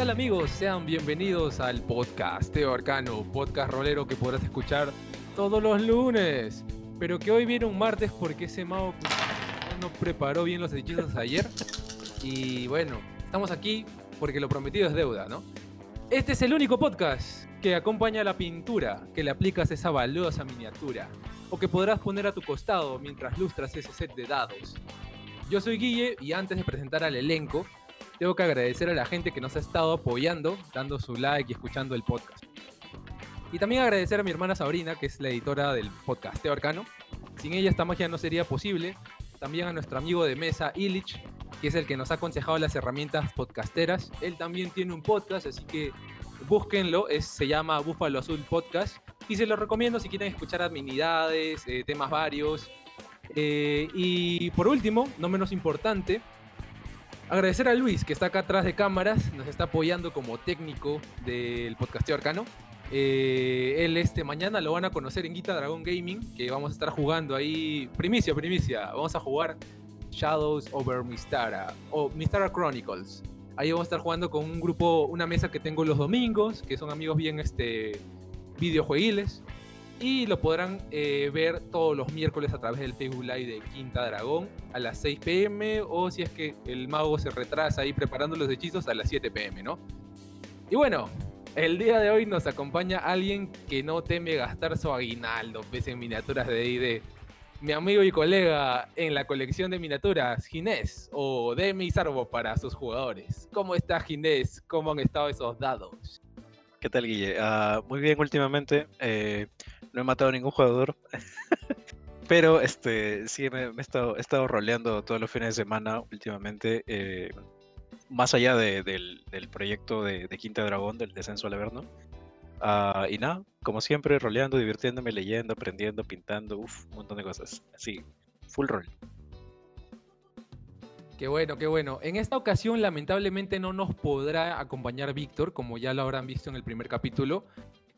tal amigos? Sean bienvenidos al podcast Teo Arcano, podcast rolero que podrás escuchar todos los lunes. Pero que hoy viene un martes porque ese mago no preparó bien los hechizos ayer. Y bueno, estamos aquí porque lo prometido es deuda, ¿no? Este es el único podcast que acompaña a la pintura que le aplicas esa valiosa miniatura o que podrás poner a tu costado mientras lustras ese set de dados. Yo soy Guille y antes de presentar al elenco, tengo que agradecer a la gente que nos ha estado apoyando, dando su like y escuchando el podcast. Y también agradecer a mi hermana Sabrina, que es la editora del podcast Teo Arcano. Sin ella esta magia no sería posible. También a nuestro amigo de mesa, Illich, que es el que nos ha aconsejado las herramientas podcasteras. Él también tiene un podcast, así que búsquenlo. Es, se llama Búfalo Azul Podcast. Y se lo recomiendo si quieren escuchar amenidades, eh, temas varios. Eh, y por último, no menos importante, Agradecer a Luis, que está acá atrás de cámaras, nos está apoyando como técnico del podcasteo arcano. Eh, él este mañana lo van a conocer en Guita Dragon Gaming, que vamos a estar jugando ahí. Primicia, primicia. Vamos a jugar Shadows over Mistara o Mistara Chronicles. Ahí vamos a estar jugando con un grupo, una mesa que tengo los domingos, que son amigos bien este videojuegiles y lo podrán eh, ver todos los miércoles a través del Facebook Live de Quinta Dragón a las 6 pm o si es que el mago se retrasa ahí preparando los hechizos a las 7 pm, ¿no? Y bueno, el día de hoy nos acompaña alguien que no teme gastar su aguinaldo, pese en miniaturas de D&D. Mi amigo y colega en la colección de miniaturas, Ginés, o Demi Sarbo para sus jugadores. ¿Cómo está Ginés? ¿Cómo han estado esos dados? ¿Qué tal, Guille? Uh, muy bien últimamente. Eh, no he matado a ningún jugador. Pero este sí me, he, estado, he, estado, roleando todos los fines de semana últimamente. Eh, más allá de, del, proyecto de, Quinta Dragón, del descenso al Averno. Uh, y nada, como siempre, roleando, divirtiéndome, leyendo, aprendiendo, pintando, uff, un montón de cosas. Así, full roll. Qué bueno, qué bueno. En esta ocasión, lamentablemente, no nos podrá acompañar Víctor, como ya lo habrán visto en el primer capítulo,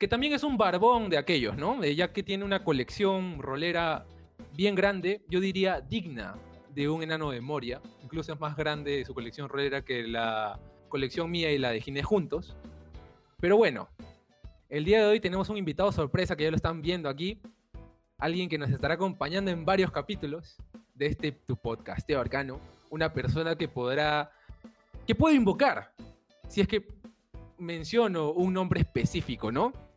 que también es un barbón de aquellos, ¿no? Ya que tiene una colección rolera bien grande, yo diría digna de un enano de Moria. Incluso es más grande su colección rolera que la colección mía y la de Ginés juntos. Pero bueno, el día de hoy tenemos un invitado sorpresa que ya lo están viendo aquí. Alguien que nos estará acompañando en varios capítulos de este tu podcasteo arcano. Una persona que podrá. que puede invocar. Si es que menciono un nombre específico, ¿no?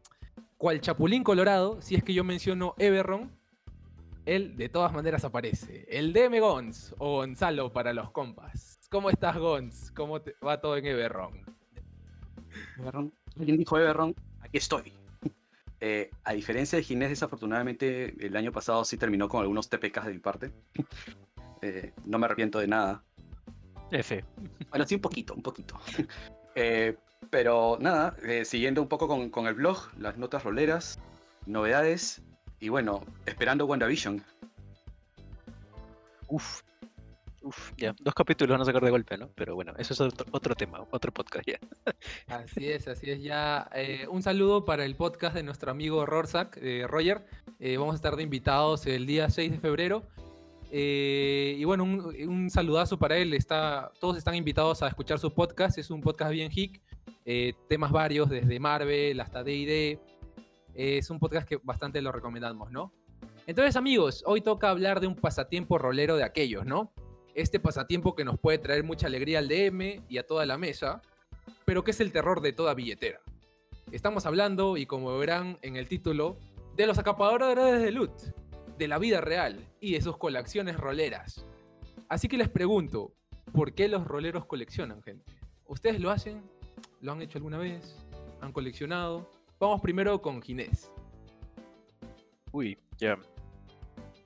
Cual Chapulín Colorado, si es que yo menciono Everron, él de todas maneras aparece. El DM Gons o Gonzalo para los compas. ¿Cómo estás, Gons? ¿Cómo te va todo en Everron? Everron. ¿Alguien dijo Everron? Aquí estoy. Eh, a diferencia de Ginés, desafortunadamente el año pasado sí terminó con algunos TPKs de mi parte. Eh, no me arrepiento de nada. F. Bueno, sí, un poquito, un poquito. Eh, pero nada, eh, siguiendo un poco con, con, el blog, las notas roleras, novedades y bueno, esperando WandaVision. Uf, uf, ya, dos capítulos van a sacar de golpe, ¿no? Pero bueno, eso es otro, otro tema, otro podcast ya. Así es, así es ya. Eh, un saludo para el podcast de nuestro amigo Rorsak, eh, Roger. Eh, vamos a estar de invitados el día 6 de febrero. Eh, y bueno, un, un, saludazo para él. Está, todos están invitados a escuchar su podcast. Es un podcast bien hic. Eh, temas varios, desde Marvel hasta DD. es un podcast que bastante lo recomendamos, ¿no? Entonces, amigos, hoy toca hablar de un pasatiempo rolero de aquellos, ¿no? Este pasatiempo que nos puede traer mucha alegría al DM y a toda la mesa, pero que es el terror de toda billetera. Estamos hablando, y como verán en el título, de los acaparadores de loot, de la vida real y de sus colecciones roleras. Así que les pregunto, ¿por qué los roleros coleccionan, gente? ¿Ustedes lo hacen? ¿Lo han hecho alguna vez? ¿Han coleccionado? Vamos primero con Ginés. Uy, ya.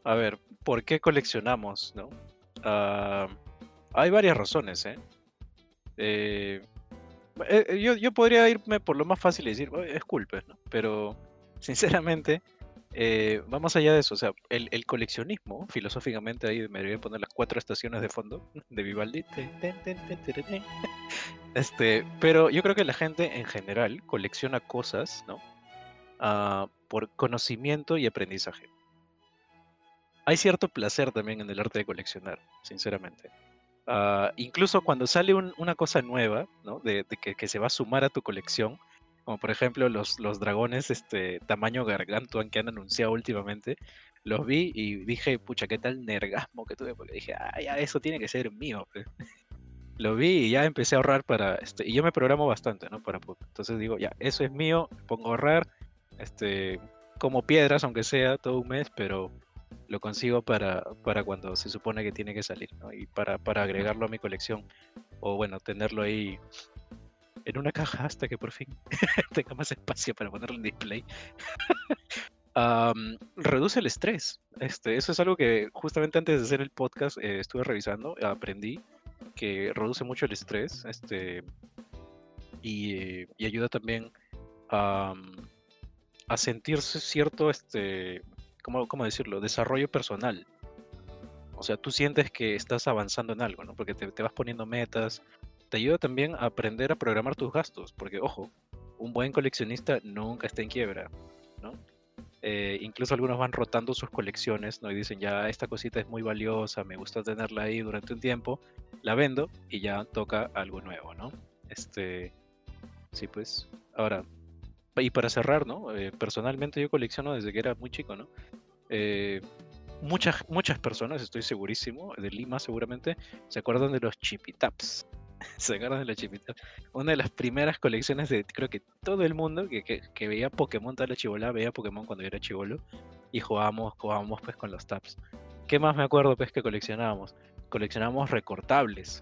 A ver, ¿por qué coleccionamos, no? Uh, hay varias razones, ¿eh? Eh, eh, yo, yo, podría irme por lo más fácil y decir, es ¿no? Pero, sinceramente, eh, vamos allá de eso, o sea, el, el, coleccionismo, filosóficamente ahí me debería poner las cuatro estaciones de fondo de Vivaldi. Este, pero yo creo que la gente en general colecciona cosas, ¿no? Uh, por conocimiento y aprendizaje. Hay cierto placer también en el arte de coleccionar, sinceramente. Ah, incluso cuando sale un- una cosa nueva, ¿no? De, de que, que se va a sumar a tu colección, como por ejemplo los, los dragones este, tamaño gargantuan que han anunciado últimamente, los vi y dije, pucha, qué tal nergasmo que tuve, porque dije, ah, ya, eso tiene que ser mío. pues". Lo vi y ya empecé a ahorrar para, este, y yo me programo bastante, ¿no? Para, entonces digo, ya, eso es mío, pongo a ahorrar, este, como piedras, aunque sea todo un mes, pero lo consigo para, para cuando se supone que tiene que salir, ¿no? Y para, para agregarlo a mi colección, o bueno, tenerlo ahí en una caja hasta que por fin tenga más espacio para ponerlo en display. Reduce el estrés. Este, eso es algo que justamente antes de hacer el podcast eh, estuve revisando, aprendí que reduce mucho el estrés este, y, y ayuda también a, a sentirse cierto, este, ¿cómo, cómo decirlo? Desarrollo personal. O sea, tú sientes que estás avanzando en algo, ¿no? Porque te, te vas poniendo metas. Te ayuda también a aprender a programar tus gastos, porque, ojo, un buen coleccionista nunca está en quiebra, ¿no? Eh, incluso algunos van rotando sus colecciones, ¿no? Y dicen, ya, esta cosita es muy valiosa, me gusta tenerla ahí durante un tiempo, la vendo y ya toca algo nuevo, ¿no? Este, sí, pues. Ahora, y para cerrar, ¿no? Eh, personalmente yo colecciono desde que era muy chico, ¿no? Eh, muchas, muchas personas, estoy segurísimo, de Lima seguramente, se acuerdan de los chipitaps. ¿Se acuerdan de los chipitaps? Una de las primeras colecciones de, creo que todo el mundo que, que, veía Pokémon toda la chivola, veía Pokémon cuando yo era chivolo y jugábamos, jugábamos pues con los taps. ¿Qué más me acuerdo pues que coleccionábamos? Coleccionábamos recortables.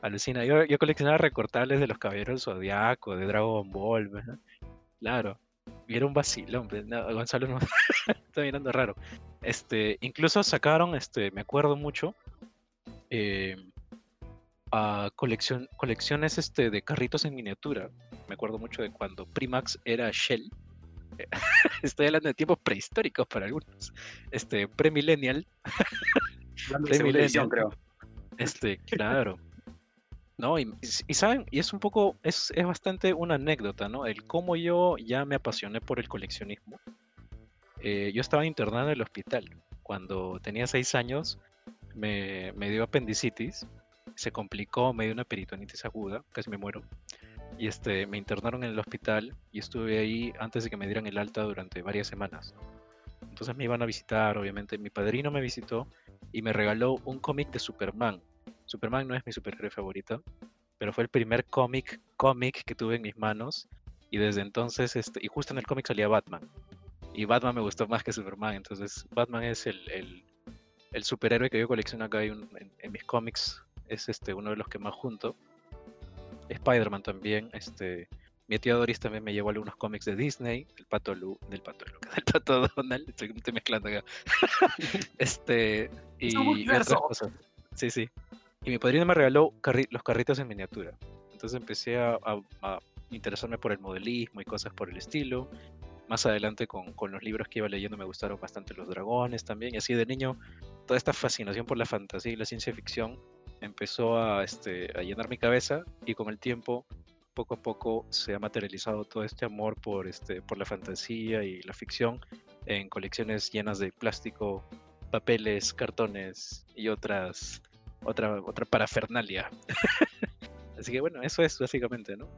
Alucina, yo, yo coleccionaba recortables de los Caballeros Zodiaco, de Dragon Ball, pues, ¿no? Claro. Y era un vacilón, pues, Gonzalo no está mirando raro. Este, incluso sacaron, este, me acuerdo mucho, eh, a colección, colecciones este, de carritos en miniatura. Me acuerdo mucho de cuando Primax era Shell. Estoy hablando de tiempos prehistóricos para algunos. Este, premillennial. Edición, creo. Este, claro. No, y, y saben, y es un poco, es, es bastante una anécdota, ¿no? El cómo yo ya me apasioné por el coleccionismo. Eh, yo estaba internado en el hospital. Cuando tenía seis años, me, me dio apendicitis. Se complicó, me dio una peritonitis aguda, casi me muero. Y este, me internaron en el hospital y estuve ahí antes de que me dieran el alta durante varias semanas. Entonces me iban a visitar, obviamente. Mi padrino me visitó y me regaló un cómic de Superman. Superman no es mi superhéroe favorito, pero fue el primer cómic cómic que tuve en mis manos y desde entonces, este, y justo en el cómic salía Batman. Y Batman me gustó más que Superman, entonces Batman es el, el, el superhéroe que yo colecciono acá en, mis cómics, es este, uno de los que más junto. Spider-Man también, este, mi tía Doris también me llevó algunos cómics de Disney, del Pato Lu, del Pato Lucas, del Pato Donald, estoy, estoy mezclando acá. este, y, y otras cosas. Sí, sí. Y mi padrino me regaló carri los carritos en miniatura. Entonces empecé a, a, a, interesarme por el modelismo y cosas por el estilo. Más adelante con, con, los libros que iba leyendo me gustaron bastante los dragones también. Y así de niño, toda esta fascinación por la fantasía y la ciencia ficción empezó a, este, a llenar mi cabeza y con el tiempo, poco a poco, se ha materializado todo este amor por, este, por la fantasía y la ficción en colecciones llenas de plástico, papeles, cartones y otras otra, otra parafernalia. Así que bueno, eso es básicamente, ¿no?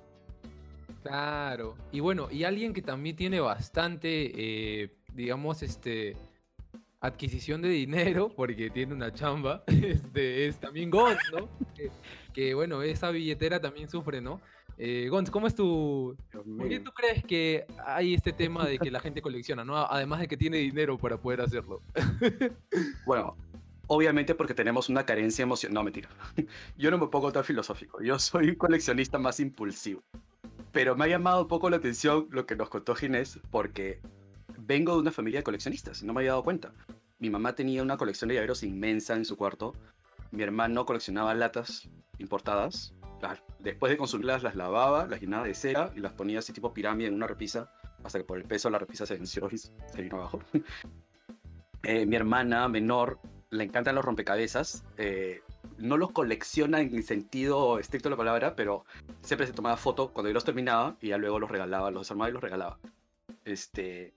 Claro. Y bueno, y alguien que también tiene bastante, eh, digamos, este adquisición de dinero, porque tiene una chamba, este, es también Gons, ¿no? que, que, bueno, esa billetera también sufre, ¿no? Eh, Gons, ¿cómo es tu... ¿Por qué tú crees que hay este tema de que la gente colecciona, ¿no? Además de que tiene dinero para poder hacerlo. bueno, obviamente porque tenemos una carencia emocional. No, mentira. Yo no me pongo tan filosófico. Yo soy un coleccionista más impulsivo. Pero me ha llamado un poco la atención lo que nos contó Ginés, porque vengo de una familia de coleccionistas, no me había dado cuenta. Mi mamá tenía una colección de llaveros inmensa en su cuarto. Mi hermano coleccionaba latas importadas. Después de consumirlas, las lavaba, las llenaba de cera y las ponía así tipo pirámide en una repisa, hasta que por el peso la repisa se venció y se vino abajo. eh, mi hermana menor le encantan los rompecabezas. Eh, no los colecciona en el sentido estricto de la palabra, pero siempre se tomaba foto cuando yo los terminaba y ya luego los regalaba, los desarmaba y los regalaba. Este,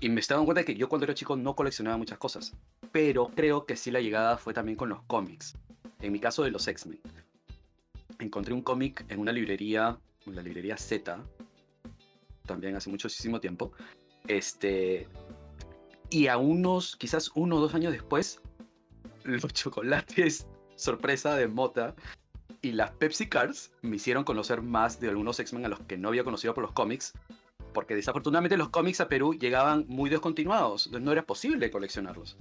y me estaba dando cuenta de que yo cuando era chico no coleccionaba muchas cosas, pero creo que sí la llegada fue también con los cómics. En mi caso de los X-Men. Encontré un cómic en una librería, en la librería Z, también hace muchísimo tiempo. Este, y a unos, quizás uno o dos años después, los chocolates sorpresa de Mota y las Pepsi Cars me hicieron conocer más de algunos X-Men a los que no había conocido por los cómics, porque desafortunadamente los cómics a Perú llegaban muy descontinuados, no era posible coleccionarlos.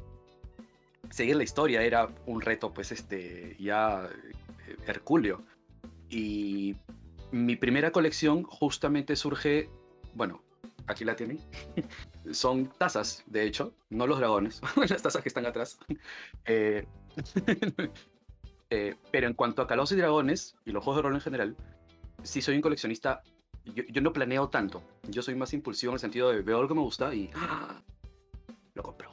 Seguir la historia era un reto, pues, este, ya eh, hercúleo. Y mi primera colección justamente surge, bueno, aquí la tienen. Son tazas, de hecho, no los dragones, las tazas que están atrás. Eh, eh, pero en cuanto a Calabozos y Dragones y los juegos de rol en general, sí soy un coleccionista. Yo, yo no planeo tanto. Yo soy más impulsivo en el sentido de veo algo que me gusta y ¡ah! lo compro.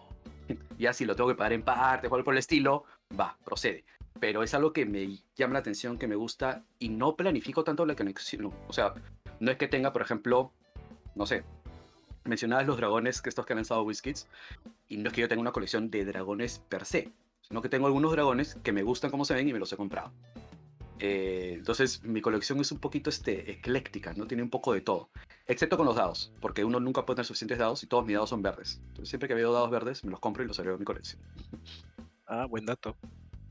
Ya si lo tengo que pagar en parte o algo por el estilo, va, procede. Pero es algo que me llama la atención, que me gusta y no planifico tanto la conexión. O sea, no es que tenga, por ejemplo, no sé, mencionabas los dragones que estos que han lanzado WizKids, y no es que yo tenga una colección de dragones per se, sino que tengo algunos dragones que me gustan como se ven y me los he comprado. Eh, entonces mi colección es un poquito este, ecléctica, ¿no? Tiene un poco de todo. Excepto con los dados, porque uno nunca puede tener suficientes dados y todos mis dados son verdes. Entonces siempre que veo dados verdes me los compro y los agrego a mi colección. Ah, buen dato.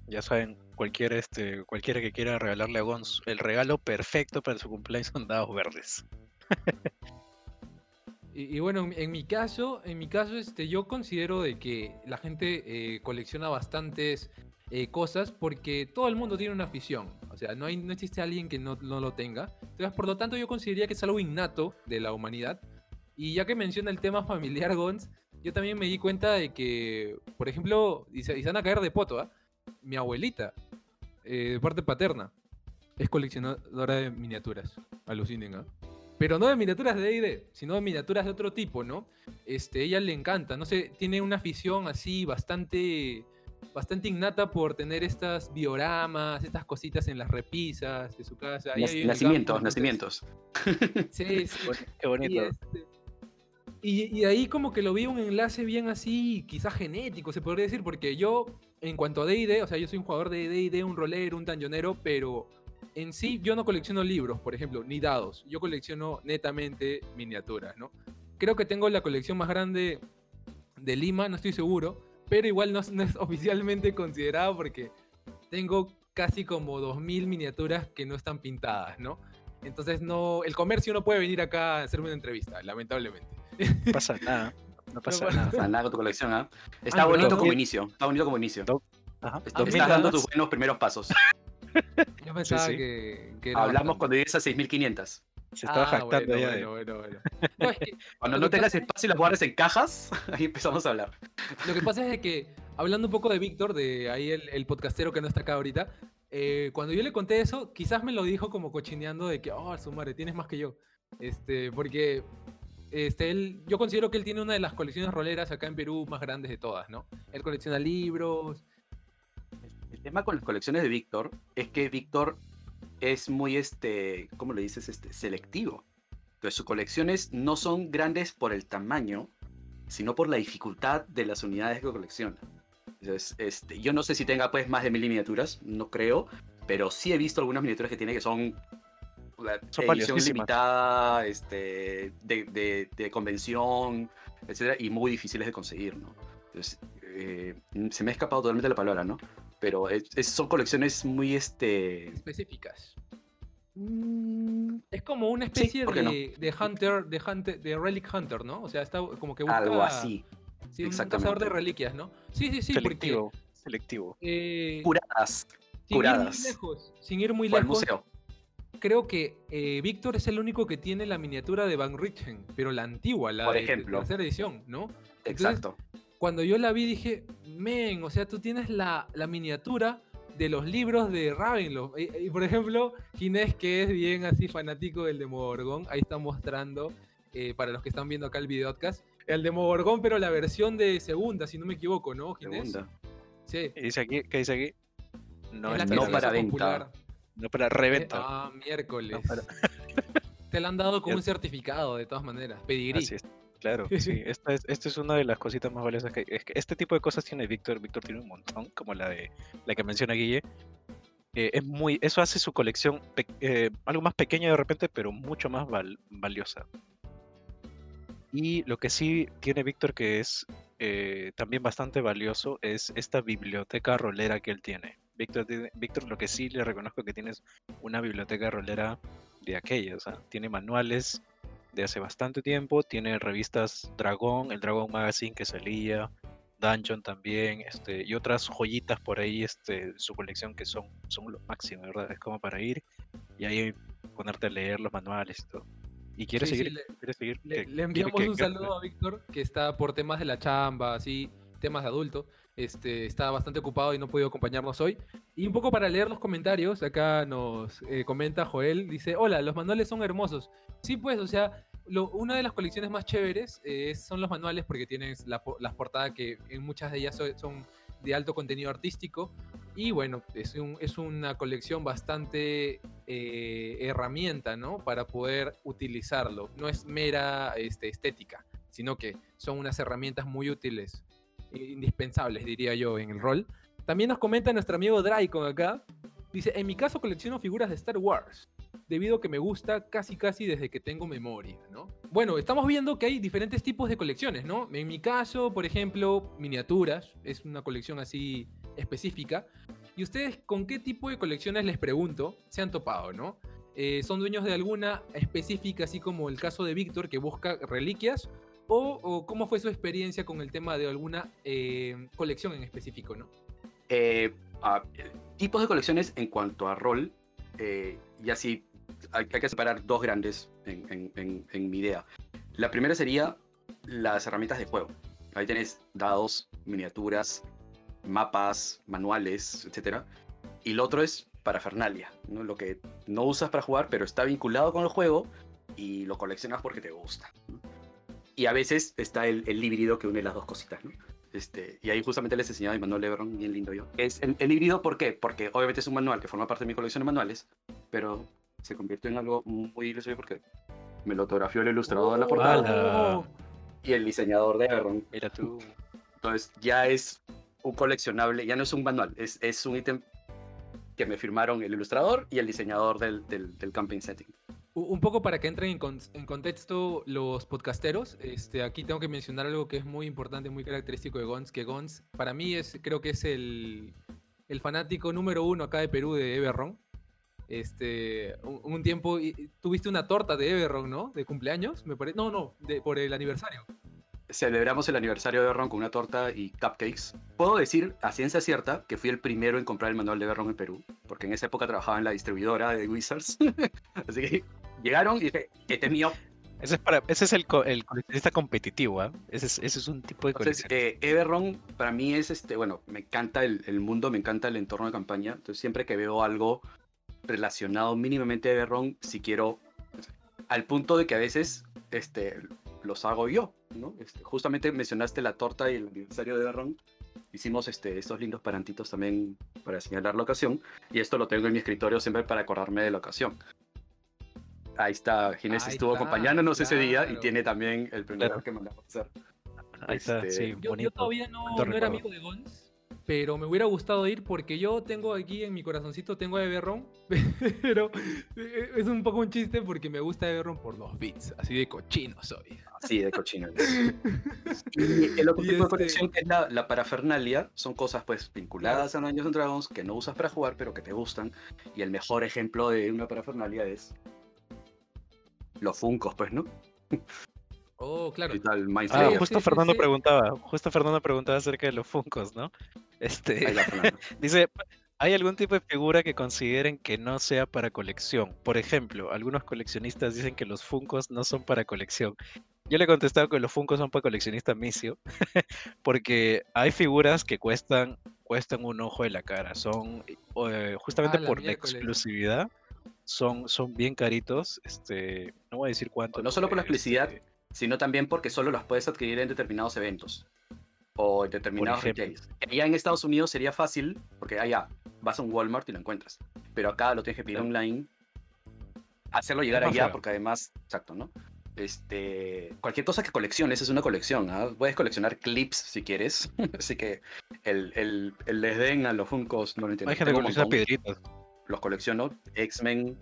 Ya saben, cualquier este, cualquiera que quiera regalarle a Gons, el regalo perfecto para su cumpleaños son dados verdes. Y, y bueno, en, en mi caso, en mi caso, este, yo considero de que la gente eh, colecciona bastantes eh, cosas porque todo el mundo tiene una afición. O sea, no, hay, no existe alguien que no, no lo tenga. Entonces, por lo tanto, yo consideraría que es algo innato de la humanidad. Y ya que menciona el tema familiar, Gons, yo también me di cuenta de que, por ejemplo, y se, y se van a caer de poto, ¿ah? Mi abuelita, eh, de parte paterna, es coleccionadora de miniaturas. Alucinen, ¿ah? Pero no de miniaturas de D&D, sino de miniaturas de otro tipo, ¿no? Este, ella le encanta, no sé, tiene una afición así bastante, bastante innata por tener estas dioramas, estas cositas en las repisas de su casa. Nacimientos, campo, nacimientos. Sí, sí. Qué bonito. Y, este, y, y ahí como que lo vi un enlace bien así, quizás genético, se podría decir, porque yo, en cuanto a D&D, o sea, yo soy un jugador de D&D, un rolero, un dungeonero, pero en sí yo no colecciono libros, por ejemplo, ni dados. Yo colecciono netamente miniaturas, ¿no? Creo que tengo la colección más grande de Lima, no estoy seguro, pero igual no, es- no es oficialmente considerado porque tengo casi como 2.000 miniaturas que no están pintadas, ¿no? Entonces no, el comercio no puede venir acá a hacerme una entrevista, lamentablemente. No pasa nada. No pasa nada. Nada con tu colección, ¿ah? Está Ah, bonito no- como inicio. Está bonito como inicio. Ajá. Ah, Estás dando tus buenos primeros pasos. Yo pensaba sí. que, Hablamos bastante. cuando llegues a 6500. Se estaba Ah, jactando bueno, ya de- bueno, bueno, bueno. No, es que Cuando no que tengas espacio y las guardes en cajas, ahí empezamos a hablar. Lo que pasa es de que, hablando un poco de Víctor, de ahí el, el podcastero que no está acá ahorita, eh, cuando yo le conté eso, quizás me lo dijo como cochineando de que, oh, su madre, tienes más que yo. Este, porque este, él, yo considero que él tiene una de las colecciones roleras acá en Perú más grandes de todas, ¿no? Él colecciona libros. El tema con las colecciones de Víctor es que Víctor es muy, este, ¿cómo le dices? Este, selectivo. Entonces sus colecciones no son grandes por el tamaño, sino por la dificultad de las unidades que colecciona. Entonces, este, yo no sé si tenga pues más de mil miniaturas, no creo, pero sí he visto algunas miniaturas que tiene que son la Son edición limitada, este, de, de- de convención, etcétera, y muy difíciles de conseguir, ¿no? Entonces, eh, se me ha escapado totalmente la palabra, ¿no? Pero es- es- son colecciones muy, este... específicas. Es como una especie de, de Hunter, de Hunter, de Relic Hunter, ¿no? O sea, está como que busca Algo así. sí, un exactamente. cazador de reliquias, ¿no? Sí, sí, sí, porque selectivo. Selectivo. eh, Curadas. sin ir muy lejos, sin ir muy O al lejos, museo. creo que eh, Víctor es el único que tiene la miniatura de Van Richten, pero la antigua, la Por de- de ejemplo. tercera edición, ¿no? Exacto. Cuando yo la vi dije, men, o sea, tú tienes la, la miniatura de los libros de Ravenloft. Y, y, por ejemplo, Ginés, que es bien así fanático del Demogorgón, ahí está mostrando, eh, para los que están viendo acá el videocast, el Demogorgón, pero la versión de segunda, si no me equivoco, ¿no, Ginés? Segunda. Sí. ¿Qué dice aquí? ¿Qué dice aquí? No, es la no para venta. popular. No para Eh, reventa. Ah, miércoles. No para- Te la han dado con Ya- un certificado, de todas maneras. Pedigrí. Así es. Claro, sí. Esta es, esta es una de las cositas más valiosas que es que este tipo de cosas tiene Víctor. Víctor tiene un montón, como la de la que menciona Guille. eh, es muy, eso hace su colección eh, algo más pequeña de repente, pero mucho más val- valiosa. Y lo que sí tiene Víctor que es eh, también bastante valioso es esta biblioteca rolera que él tiene. Víctor, Víctor lo que sí le reconozco que tienes una biblioteca rolera de aquellas. o sea, tiene manuales de hace bastante tiempo, tiene revistas Dragón, el Dragon Magazine que salía, Dungeon también, este, y otras joyitas por ahí, este, su colección que son, son lo máximo, ¿verdad? Es como para ir y ahí ponerte a leer los manuales y todo. ¿Y quieres Sí, sí, seguir? le- ¿Quieres seguir? Le, ¿Qué- le quiere enviamos que- un que- saludo a Víctor, que está por temas de la chamba, así, temas de adulto. Este, está bastante ocupado y no ha podido acompañarnos hoy. Y un poco para leer los comentarios, acá nos eh, comenta Joel, dice, hola, los manuales son hermosos. Sí, pues, o sea, lo- una de las colecciones más chéveres eh, son los manuales porque tienen la po- las portadas que en muchas de ellas so- son de alto contenido artístico. Y bueno, es, un- es una colección bastante eh, herramienta, ¿no? Para poder utilizarlo. No es mera este, estética, sino que son unas herramientas muy útiles, indispensables, diría yo, en el rol. También nos comenta nuestro amigo Draicon acá. Dice, en mi caso colecciono figuras de Star Wars, debido a que me gusta casi casi desde que tengo memoria, ¿no? Bueno, estamos viendo que hay diferentes tipos de colecciones, ¿no? En mi caso, por ejemplo, miniaturas, es una colección así específica. ¿Y ustedes con qué tipo de colecciones les pregunto se han topado, no? Eh, ¿Son dueños de alguna específica, así como el caso de Víctor, que busca reliquias? O, cómo fue su experiencia con el tema de alguna eh, colección en específico, no? Eh, ah, tipos de colecciones en cuanto a rol, eh, y así hay, que separar dos grandes en, mi idea. La primera sería las herramientas de juego. Ahí tenés dados, miniaturas, mapas, manuales, etc. Y lo otro es parafernalia, ¿no? lo que no usas para jugar, pero está vinculado con el juego y lo coleccionas porque te gusta. Y a veces está el, el híbrido que une las dos cositas. ¿no? Este, y ahí justamente les enseñaba a Manuel Lebron, bien lindo yo. Es el, el híbrido, ¿por qué? Porque obviamente es un manual que forma parte de mi colección de manuales, pero se convirtió en algo muy ilusorio porque me lo autografió el ilustrador de la portada ¡Hala! y el diseñador de Ebron. Mira tú. Entonces ya es un coleccionable, ya no es un manual, es, es un ítem que me firmaron el ilustrador y el diseñador del, del, del campaign setting. Un poco para que entren en, con- contexto los podcasteros, este, aquí tengo que mencionar algo que es muy importante, muy característico de Gons, que Gons para mí es, creo que es el, el fanático número uno acá de Perú de Everron. Este, un, tiempo tuviste una torta de Everron, ¿no? De cumpleaños, me parece. No, no, por el aniversario. Celebramos el aniversario de Berron con una torta y cupcakes. Puedo decir a ciencia cierta que fui el primero en comprar el manual de Berron en Perú, porque en esa época trabajaba en la distribuidora de Wizards. Así que llegaron y dije, este es mío. Ese es, para, ese es el, el coleccionista competitivo, ¿ah? Ese, es, ese es un tipo de Entonces, colección. eh, Everron para mí es este, bueno, me encanta el, el mundo, me encanta el entorno de campaña. Entonces, siempre que veo algo relacionado mínimamente a Everron, si quiero, al punto de que a veces este, los hago yo, ¿no? Este, justamente mencionaste la torta y el aniversario de Everron. Hicimos este, estos lindos parantitos también para señalar la ocasión. Y esto lo tengo en mi escritorio siempre para acordarme de la ocasión. Ahí está, Ginés Ahí estuvo está, acompañándonos ese día y claro. tiene también el primer Claro. que mandamos a hacer. Ahí está, este, sí, Yo, yo todavía no, no era amigo de Gons, pero me hubiera gustado ir porque yo tengo aquí en mi corazoncito, tengo a Everron, pero eh, es un poco un chiste porque me gusta Everron por los beats, así de cochino soy. Sí, de cochino. y el otro tipo de este- colección que es la, la parafernalia, son cosas pues vinculadas a Dungeons and Dragons que no usas para jugar, pero que te gustan. Y el mejor ejemplo de una parafernalia es los Funcos, pues, ¿no? Oh, claro. Ah, justo sí, Fernando sí. preguntaba, justo Fernando preguntaba acerca de los Funkos, ¿no? Este, dice, ¿hay algún tipo de figura que consideren que no sea para colección? Por ejemplo, algunos coleccionistas dicen que los Funkos no son para colección. Yo le he contestado que los Funkos son para coleccionista misio, porque hay figuras que cuestan, cuestan un ojo de la cara. Son, eh, justamente Ah, por la exclusividad, son, son bien caritos. Este, no voy a decir cuánto. No solo por la exclusividad, este, sino también porque solo las puedes adquirir en determinados eventos o en determinados retails. Allá en Estados Unidos sería fácil, porque allá vas a un Walmart y lo encuentras. Pero acá lo tienes que pedir online, hacerlo llegar allá, feo. porque además, exacto, ¿no? Este, cualquier cosa que colecciones es una colección. ¿ah? Puedes coleccionar clips si quieres. Así que el, el, el desdén a los Funkos no lo entiendo. Hay gente que colecciona piedritas. Los colecciono. X-Men,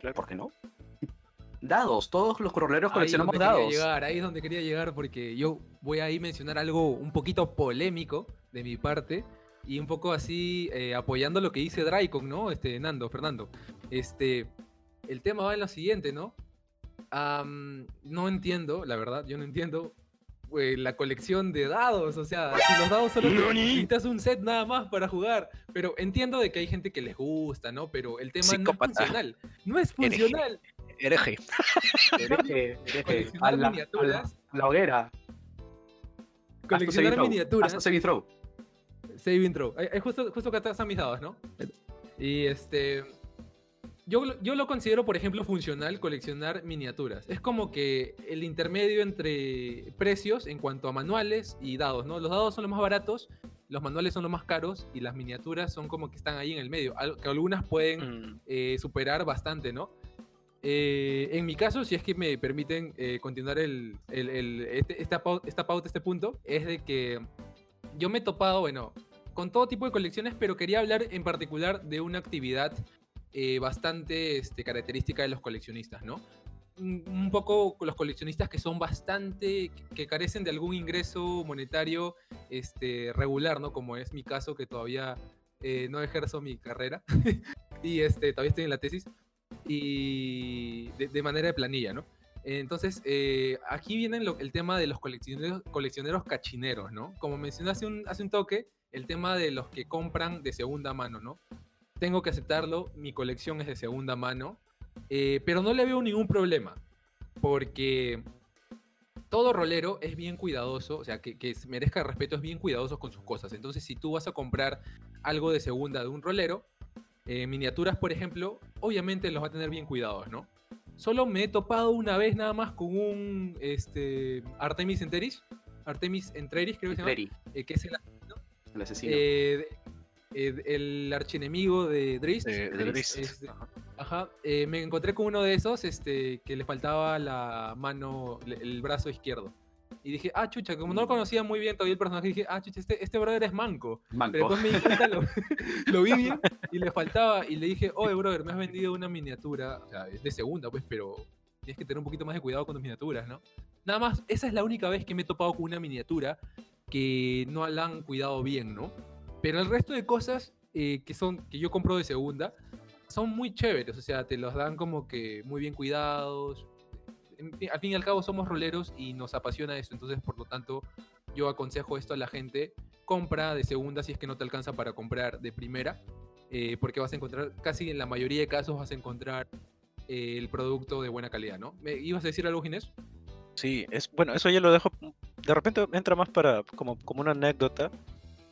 Claro. ¿por qué no? Dados, todos los Ahí coleccionamos quería dados. llegar, ahí es donde quería llegar porque yo voy a ahí mencionar algo un poquito polémico de mi parte y un poco así eh, apoyando lo que dice Draicon, ¿no? Este, Nando, Fernando. Este, el tema va en lo siguiente, ¿no? No entiendo, la verdad, yo no entiendo eh, la colección de dados, o sea, si los dados solo te- necesitas un set nada más para jugar, pero entiendo de que hay gente que les gusta, ¿no? Pero el tema no es funcional, no es funcional. Hereje. Hereje, hereje. A la- a la- miniaturas. la hoguera. Coleccionar miniaturas. Hasta saving throw. Saving throw. Justo, justo acá están mis dados, ¿no? Y este. Yo, lo- yo lo considero, por ejemplo, funcional coleccionar miniaturas. Es como que el intermedio entre precios en cuanto a manuales y dados, ¿no? Los dados son los más baratos, los manuales son los más caros y las miniaturas son como que están ahí en el medio. Que algunas pueden Mm, eh, superar bastante, ¿no? Eh, en mi caso, si es que me permiten eh, continuar el, el- el- este- esta, esta pauta, este punto, es de que yo me he topado, bueno, con todo tipo de colecciones, pero quería hablar en particular de una actividad eh, bastante este, característica de los coleccionistas, ¿no? Un poco los coleccionistas que son bastante, que carecen de algún ingreso monetario este, regular, ¿no? Como es mi caso, que todavía eh, no ejerzo mi carrera y este, todavía estoy en la tesis y de, manera de planilla, ¿no? Entonces, eh, aquí viene lo- el tema de los coleccioneros, coleccioneros cachineros, ¿no? Como mencioné hace hace un toque, el tema de los que compran de segunda mano, ¿no? Tengo que aceptarlo, mi colección es de segunda mano, eh, pero no le veo ningún problema, porque todo rolero es bien cuidadoso, o sea, que, que merezca respeto, es bien cuidadoso con sus cosas. Entonces, si tú vas a comprar algo de segunda de un rolero, eh, miniaturas, por ejemplo, obviamente los va a tener bien cuidados, ¿no? Solo me he topado una vez nada más con un este, Artemis Enteris, Artemis Entreris, creo que se llama, eh, que es el, el asesino. eh, eh, el archienemigo de Drist. de- este, Ajá. Ajá, eh, me encontré con uno de esos este, que le faltaba la mano, el brazo izquierdo. Y dije, ah, chucha, como no lo conocía muy bien todavía el personaje, dije, ah, chucha, este, este brother es manco. Pero Manco. después me di cuenta, lo, lo vi bien y le faltaba. Y le dije, oye, brother, me has vendido una miniatura. O sea, es de segunda, pues, pero tienes que tener un poquito más de cuidado con tus miniaturas, ¿no? Nada más, esa es la única vez que me he topado con una miniatura que no la han cuidado bien, ¿no? Pero el resto de cosas eh, que son que yo compro de segunda son muy chéveres, o sea, te los dan como que muy bien cuidados. Al fin y al cabo somos roleros y nos apasiona eso, entonces por lo tanto yo aconsejo esto a la gente, compra de segunda si es que no te alcanza para comprar de primera, eh, porque vas a encontrar, casi en la mayoría de casos vas a encontrar eh, el producto de buena calidad, ¿no? ¿Me ibas a decir algo, Ginés? Sí, es bueno, eso ya lo dejo. De repente entra más para como, como una anécdota,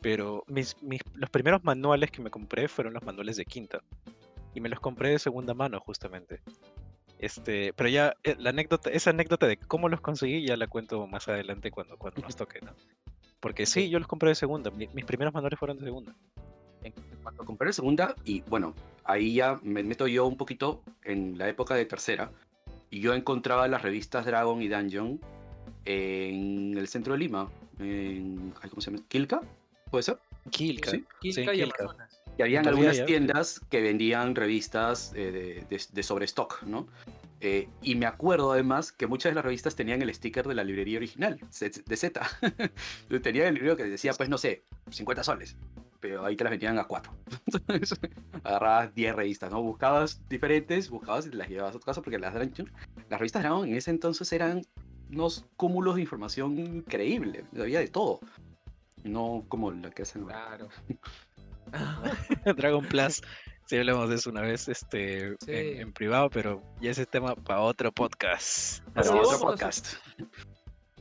pero mis, mis, los primeros manuales que me compré fueron los manuales de quinta. Y me los compré de segunda mano, justamente. Este, pero ya eh, la anécdota, esa anécdota de cómo los conseguí ya la cuento más adelante cuando, cuando nos toque, ¿no? Porque sí, yo los compré de segunda. mi- mis primeros manuales fueron de segunda. En cuanto compré la segunda, y bueno, ahí ya me meto yo un poquito en la época de tercera. Y yo encontraba las revistas Dragon y Dungeon en el centro de Lima. En, ¿Cómo se llama? ¿Kilka? ¿Puede ser? Kilka. Sí. Quilca y Quilca. Amazonas. Y habían Todavía algunas ya. tiendas que vendían revistas eh, de, de, de sobrestock, ¿no? Eh, y me acuerdo además que muchas de las revistas tenían el sticker de la librería original, de Z. Tenía el libro que decía, pues no sé, 50 soles. Pero ahí te las vendían a 4. Entonces, agarrabas 10 revistas, ¿no? Buscabas diferentes, buscabas y las llevabas a tu casa porque las, las revistas Dragon en ese entonces eran unos cúmulos de información increíble. Había de todo. No como la que hacen. Claro. Dragon Plus. Sí, hablamos de eso una vez este, Sí. en, en privado, pero ya ese tema para otro podcast. Para Sí, otro podcast.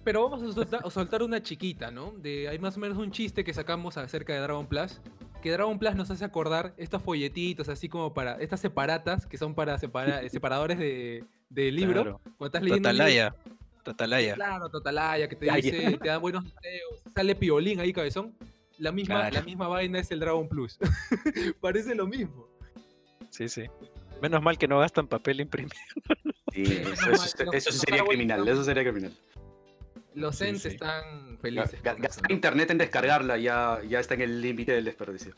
Pero vamos a soltar, a soltar una chiquita, ¿no? De, hay más o menos un chiste que sacamos acerca de Dragon Plus. Que Dragon Plus nos hace acordar estos folletitos, así como para. Estas separatas, que son para separa- separadores de, de libro. Claro. Cuando estás leyendo. libro- Tatalaya. Tatalaya. Claro, Totalaya, que te dice, te da buenos videos. Sale piolín ahí, cabezón. La misma, Claro. la misma vaina es el Dragon Plus. Parece lo mismo. Sí, sí. Menos mal que no gastan papel imprimir. Sí, eso, sería criminal, eso sería criminal. Los Sí, sí. están felices. Gastar ¿no? internet en descargarla ya, ya está en el límite del desperdicio.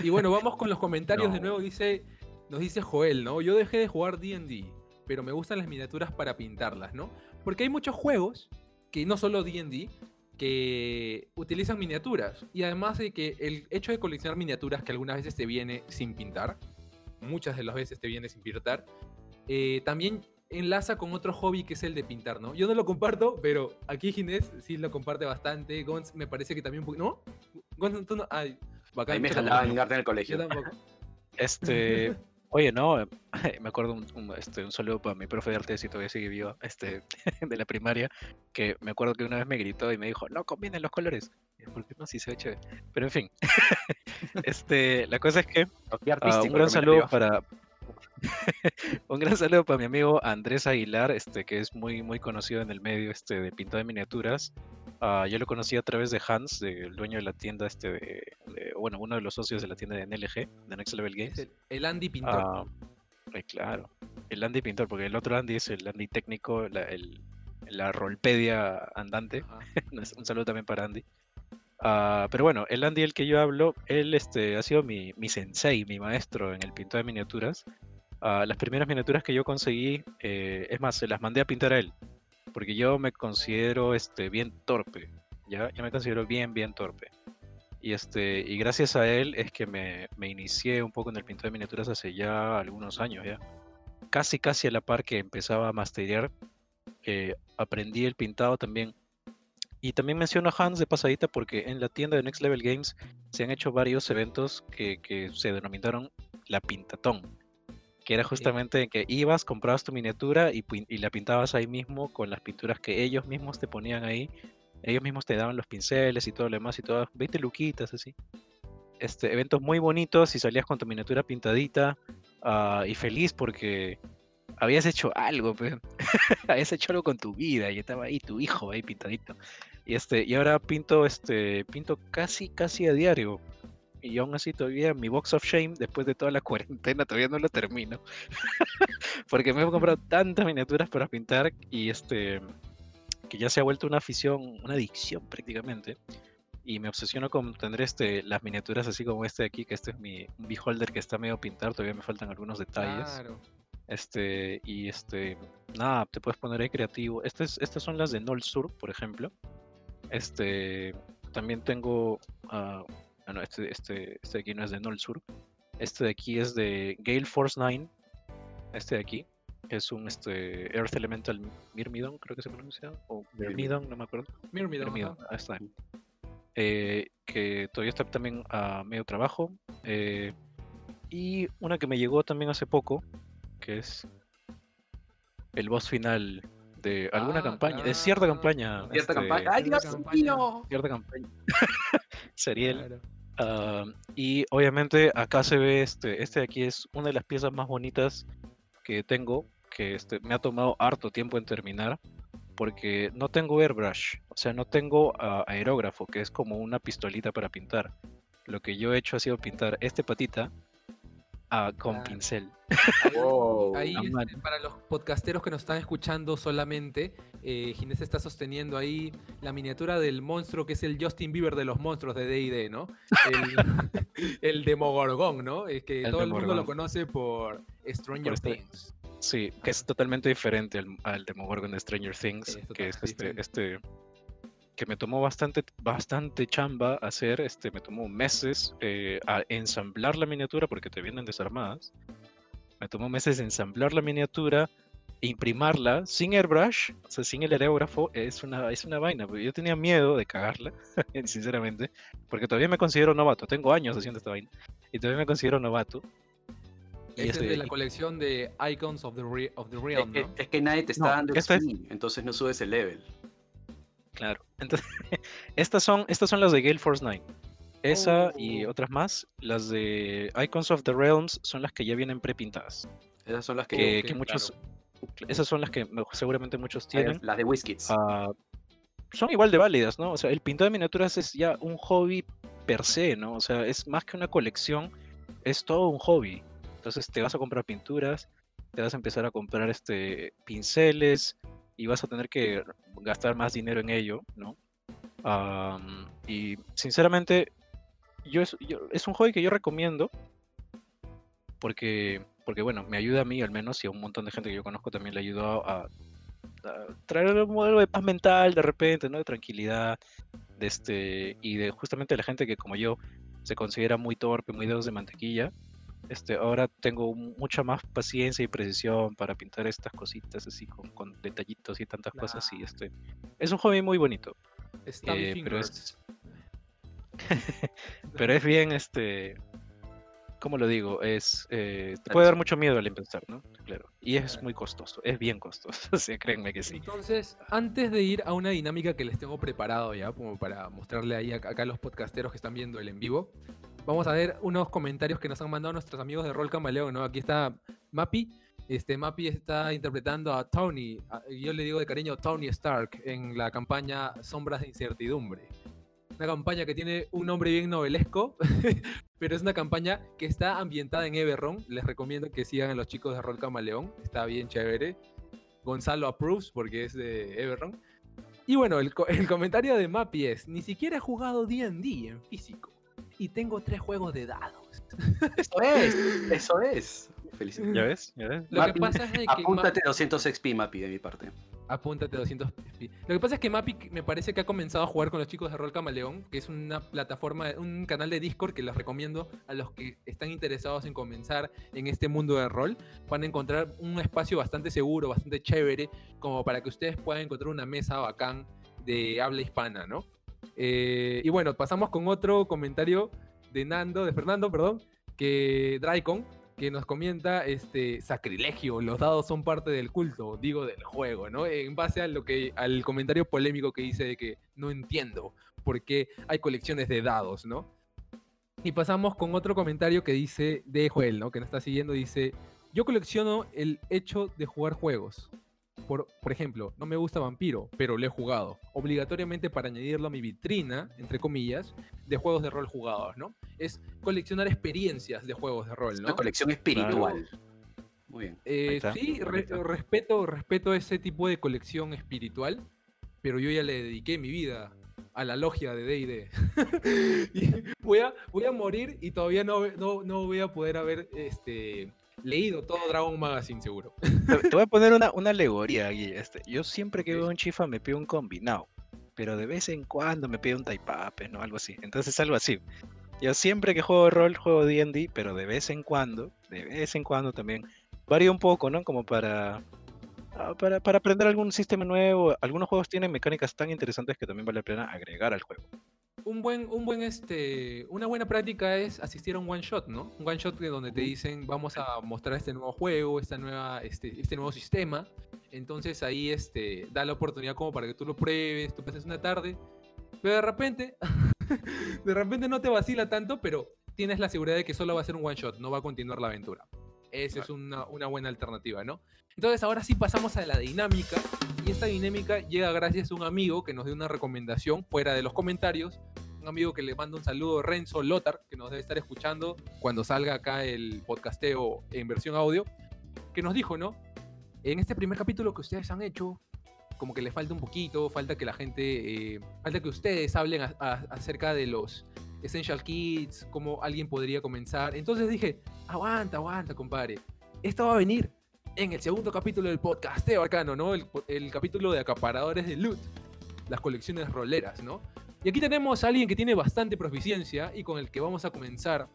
Y bueno, vamos con los comentarios de nuevo. Dice, nos dice Joel, ¿no? Yo dejé de jugar D&D, pero me gustan las miniaturas para pintarlas, ¿no? Porque hay muchos juegos, que no solo D&D, que utilizan miniaturas. Y además de que el hecho de coleccionar miniaturas que algunas veces te viene sin pintar, muchas de las veces te viene sin pintar, eh, también enlaza con otro hobby que es el de pintar, ¿no? Yo no lo comparto, pero aquí Ginés sí lo comparte bastante. Gons me parece que también un poco... ¿No? Gons, tú no... Ay, bacán. Ahí me yo jalaba tampoco. en el Yo colegio. tampoco. Este, oye, no, me acuerdo un, un, este, un saludo para mi profe de arte, si todavía sigue viva, este, de la primaria, que me acuerdo que una vez me gritó y me dijo, no combinen los colores. Y yo, ¿Por qué no? Si se ve chévere. Pero en fin, este, la cosa es que artístico, un gran saludo para un gran saludo para mi amigo Andrés Aguilar, este, que es muy, muy conocido en el medio este, de pintado de miniaturas. Ah, yo lo conocí a través de Hans, de- el dueño de la tienda, este, de, de- bueno, uno de los socios de la tienda de NLG, de Next Level Games. Es el, el Andy Pintor. Ah, eh, claro. El Andy Pintor, porque el otro Andy es el Andy técnico, la, el, la rolpedia andante. Un saludo también para Andy. Ah, pero bueno, el Andy del que yo hablo, él este, ha sido mi, mi sensei, mi maestro en el pintado de miniaturas. Las primeras miniaturas que yo conseguí, eh, es más, se las mandé a pintar a él, porque yo me considero este, bien torpe, ¿ya? Me considero bien, bien torpe. Y, este, y gracias a él es que me, inicié un poco en el pintado de miniaturas hace ya algunos años, ya. Casi, casi a la par que empezaba a masterear, eh, aprendí el pintado también. Y también menciono a Hans de pasadita porque en la tienda de Next Level Games se han hecho varios eventos que se denominaron la Pintatón. Que era justamente en que ibas, comprabas tu miniatura y, la pintabas ahí mismo con las pinturas que ellos mismos te ponían ahí. Ellos mismos te daban los pinceles y todo lo demás y todas 20 luquitas así. Este, eventos muy bonitos y salías con tu miniatura pintadita ah, y feliz porque habías hecho algo, pues. habías hecho algo con tu vida y estaba ahí tu hijo ahí pintadito. Y este, y ahora pinto este, pinto casi casi a diario. Y aún así todavía mi box of shame, después de toda la cuarentena, todavía no lo termino. Porque me he comprado tantas miniaturas para pintar y este que ya se ha vuelto una afición, una adicción prácticamente. Y me obsesiono con tener este, las miniaturas así como este de aquí, que este es mi beholder que está medio pintar, todavía me faltan algunos detalles. Claro. Este, y este, nada, te puedes poner ahí creativo. Estas, estas son las de Nol Sur, por ejemplo. Este, también tengo, ah, ah, no, este, este, este de aquí no es de Nol Sur. Este de aquí es de Gale Force 9. Este de aquí es un este, Earth Elemental Myrmidon, creo que se pronuncia, o Myrmidon, no me acuerdo. Myrmidon, ajá. ahí está. Eh, que todavía está también a medio trabajo. eh, y una que me llegó también hace poco, que es el boss final de alguna Ah, campaña, de cierta campaña. Cierta este, campaña. ¡Ay, Cierta Dios campaña. mío! Cierta campaña. Seriel. Claro. Ah, y obviamente acá se ve este, este de aquí es una de las piezas más bonitas que tengo, que este, me ha tomado harto tiempo en terminar, porque no tengo airbrush, o sea, no tengo ah, aerógrafo, que es como una pistolita para pintar. Lo que yo he hecho ha sido pintar este patita ah, con pincel. Wow. Ahí, este, para los podcasteros que nos están escuchando solamente, eh, Ginés está sosteniendo ahí la miniatura del monstruo que es el Justin Bieber de los monstruos de D&D, ¿no? El, el Demogorgon, ¿no? Es que El todo el mundo lo conoce por Stranger este- Things. Sí, que es totalmente diferente al, al Demogorgon de Stranger Things, Es que es este, este que me tomó bastante, bastante chamba hacer, este, me tomó meses eh, a ensamblar la miniatura porque te vienen desarmadas. Me tomó meses ensamblar la miniatura, imprimarla sin airbrush, o sea, sin el aerógrafo, es una, es una vaina. Yo tenía miedo de cagarla, sinceramente, porque todavía me considero novato. Tengo años haciendo esta vaina y todavía me considero novato. Este, es de la colección de Icons of the, Re- of the Es Realm, que, ¿no? es que nadie te está No, dando esta es- entonces no subes el level. Claro. Entonces, estas son, estas son las de Gale Force 9. Esa y Oh. otras más, las de Icons of the Realms, son las que ya vienen prepintadas. Esas son las que. Que, ok, que muchos, claro. esas son las que me- seguramente muchos tienen. las de Whiskits. Ah, son igual de válidas, ¿no? O sea, el pintado de miniaturas es ya un hobby per se, ¿no? O sea, es más que una colección, es todo un hobby. Entonces te vas a comprar pinturas, te vas a empezar a comprar este pinceles y vas a tener que gastar más dinero en ello, ¿no? Am, y sinceramente, yo es, yo- es un hobby que yo recomiendo porque, porque, bueno, me ayuda a mí al menos y a un montón de gente que yo conozco también le ayudó a, a traer un modelo de paz mental de repente, ¿no? De tranquilidad, de este, y de justamente la gente que como yo se considera muy torpe, muy dedos de mantequilla. Este, ahora tengo mucha más paciencia y precisión para pintar estas cositas así con, con detallitos y tantas cosas y este es un hobby muy bonito. Eh, pero es, pero es bien, este, ¿cómo lo digo? Es, eh, te puede dar mucho miedo al empezar, ¿no? Claro. Y es muy costoso, es bien costoso, sea, créanme que sí. Entonces, antes de ir a una dinámica que les tengo preparado ya, como para mostrarle ahí a- acá a los podcasteros que están viendo el en vivo, vamos a ver unos comentarios que nos han mandado nuestros amigos de Rol Camaleón, ¿no? Aquí está Mappy. Este, Mappy está interpretando a Tony, yo le digo de cariño Tony Stark, en la campaña Sombras de Incertidumbre. Una campaña que tiene un nombre bien novelesco, pero es una campaña que está ambientada en Eberron. Les recomiendo que sigan a los chicos de Rol Camaleón, está bien chévere. Gonzalo approves porque es de Eberron. Y bueno, el, co- el comentario de Mappy es, ni siquiera he jugado D&D en físico. Y tengo tres juegos de dados. Eso es, eso es. Felicidades. ¿Ya ves? ¿Ya ves? Lo Mappy, que pasa es de que Apúntate 200 XP, Mappy, de mi parte. Apúntate 200 XP. Lo que pasa es que Mappy me parece que ha comenzado a jugar con los chicos de Rol Camaleón, que es una plataforma, un canal de Discord que les recomiendo a los que están interesados en comenzar en este mundo de rol. Van a encontrar un espacio bastante seguro, bastante chévere, como para que ustedes puedan encontrar una mesa bacán de habla hispana, ¿no? Eh, y bueno, pasamos con otro comentario de Nando, de Fernando, perdón, que Drycon, que nos comenta este sacrilegio, los dados son parte del culto, digo del juego, ¿no? En base a lo que al comentario polémico que hice de que no entiendo por qué hay colecciones de dados, ¿no? Y pasamos con otro comentario que dice de Joel, ¿no? Que nos está siguiendo, dice, yo colecciono el hecho de jugar juegos. Por, por ejemplo, no me gusta Vampiro, pero lo he jugado. Obligatoriamente para añadirlo a mi vitrina, entre comillas, de juegos de rol jugados, ¿no? Es coleccionar experiencias de juegos de rol, ¿no? Una colección espiritual. Muy bien. Eh, sí, re- respeto, respeto ese tipo de colección espiritual, pero yo ya le dediqué mi vida a la logia de D&D. Voy, a, voy a morir y todavía no, no, no voy a poder haber este, leído todo Dragon Magazine, seguro. Te, voy a poner una, una alegoría aquí. Este. Yo siempre que veo un chifa me pido un combinado, pero de vez en cuando me pido un taipape, ¿no? Algo así. Entonces algo así. Yo siempre que juego rol, juego D&D, pero de vez en cuando, de vez en cuando también, varía un poco, ¿no? Como para, ah, para, para aprender algún sistema nuevo. Algunos juegos tienen mecánicas tan interesantes que también vale la pena agregar al juego. Un buen, un buen, este, una buena práctica es asistir a un one shot, ¿no? Un one shot donde te dicen vamos a mostrar este nuevo juego, esta nueva, este, este nuevo sistema. Entonces ahí este, da la oportunidad como para que tú lo pruebes, tú pases una tarde, pero de repente, de repente no te vacila tanto, pero tienes la seguridad de que solo va a ser un one shot, no va a continuar la aventura. Esa es una, una buena alternativa, ¿no? Entonces ahora sí pasamos a la dinámica y esta dinámica llega gracias a un amigo que nos dio una recomendación fuera de los comentarios un amigo que le manda un saludo, Renzo Lotar, que nos debe estar escuchando cuando salga acá el podcasteo en versión audio, que nos dijo, ¿no? En este primer capítulo que ustedes han hecho, como que le falta un poquito, falta que la gente, eh, falta que ustedes hablen a- a- acerca de los Essential Kits, cómo alguien podría comenzar. Entonces dije, aguanta, aguanta, compadre. Esto va a venir en el segundo capítulo del podcasteo arcano, ¿no? El capítulo de acaparadores de loot, las colecciones roleras, ¿no? Y aquí tenemos a alguien que tiene bastante proficiencia y con el que vamos a comenzar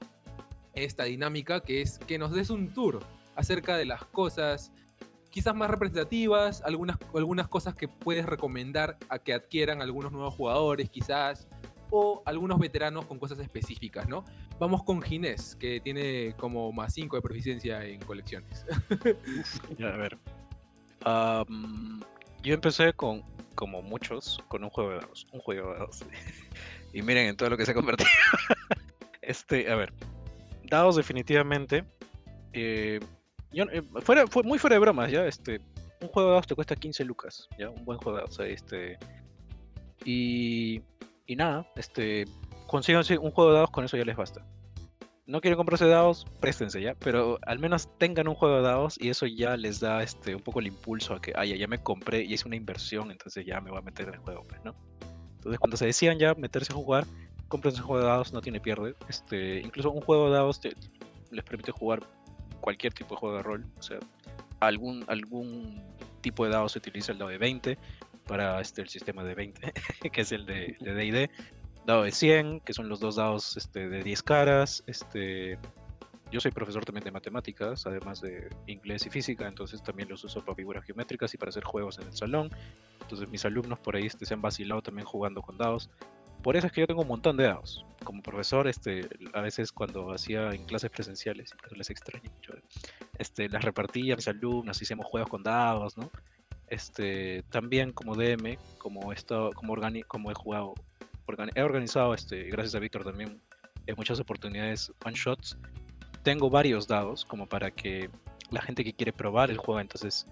esta dinámica, que es que nos des un tour acerca de las cosas quizás más representativas, algunas, algunas cosas que puedes recomendar a que adquieran algunos nuevos jugadores, quizás, o algunos veteranos con cosas específicas, ¿no? Vamos con Ginés, que tiene como más 5 de proficiencia en colecciones. A ver. Yo empecé con, como muchos, con un juego de dados. Un juego de dados. y miren en todo lo que se ha convertido. este, a ver. Dados definitivamente. eh, yo, eh, fuera, fue muy fuera de bromas, ya. Este, un juego de dados te cuesta 15 lucas, ya. Un buen juego de dados. Este, y, y nada, este, consíganse un juego de dados, con eso ya les basta no quieren comprarse dados, préstense ya, pero al menos tengan un juego de dados y eso ya les da este un poco el impulso a que, ay, ya, me compré y es una inversión, entonces ya me voy a meter en el juego, pues, ¿no? Entonces cuando se decían ya meterse a jugar, compren ese juego de dados, no tiene pierde. Este, incluso un juego de dados les permite jugar cualquier tipo de juego de rol. O sea, algún, algún tipo de dado se utiliza el dado de 20 para este, el sistema de 20, que es el de D&D. Dado de 100, que son los dos dados este, de 10 caras. Este, yo soy profesor también de matemáticas, además de inglés y física, entonces también los uso para figuras geométricas y para hacer juegos en el salón. Entonces mis alumnos por ahí este, se han vacilado también jugando con dados. Por eso es que yo tengo un montón de dados. Como profesor, este, a veces cuando hacía en clases presenciales, por eso les extraño mucho, este, las repartía a mis alumnos, hicimos juegos con dados, ¿no? Este, también como DM, como, esto, como, organi- como he jugado, he organizado, este, gracias a Víctor también, en muchas oportunidades one shots. Tengo varios dados como para que la gente que quiere probar el juego, entonces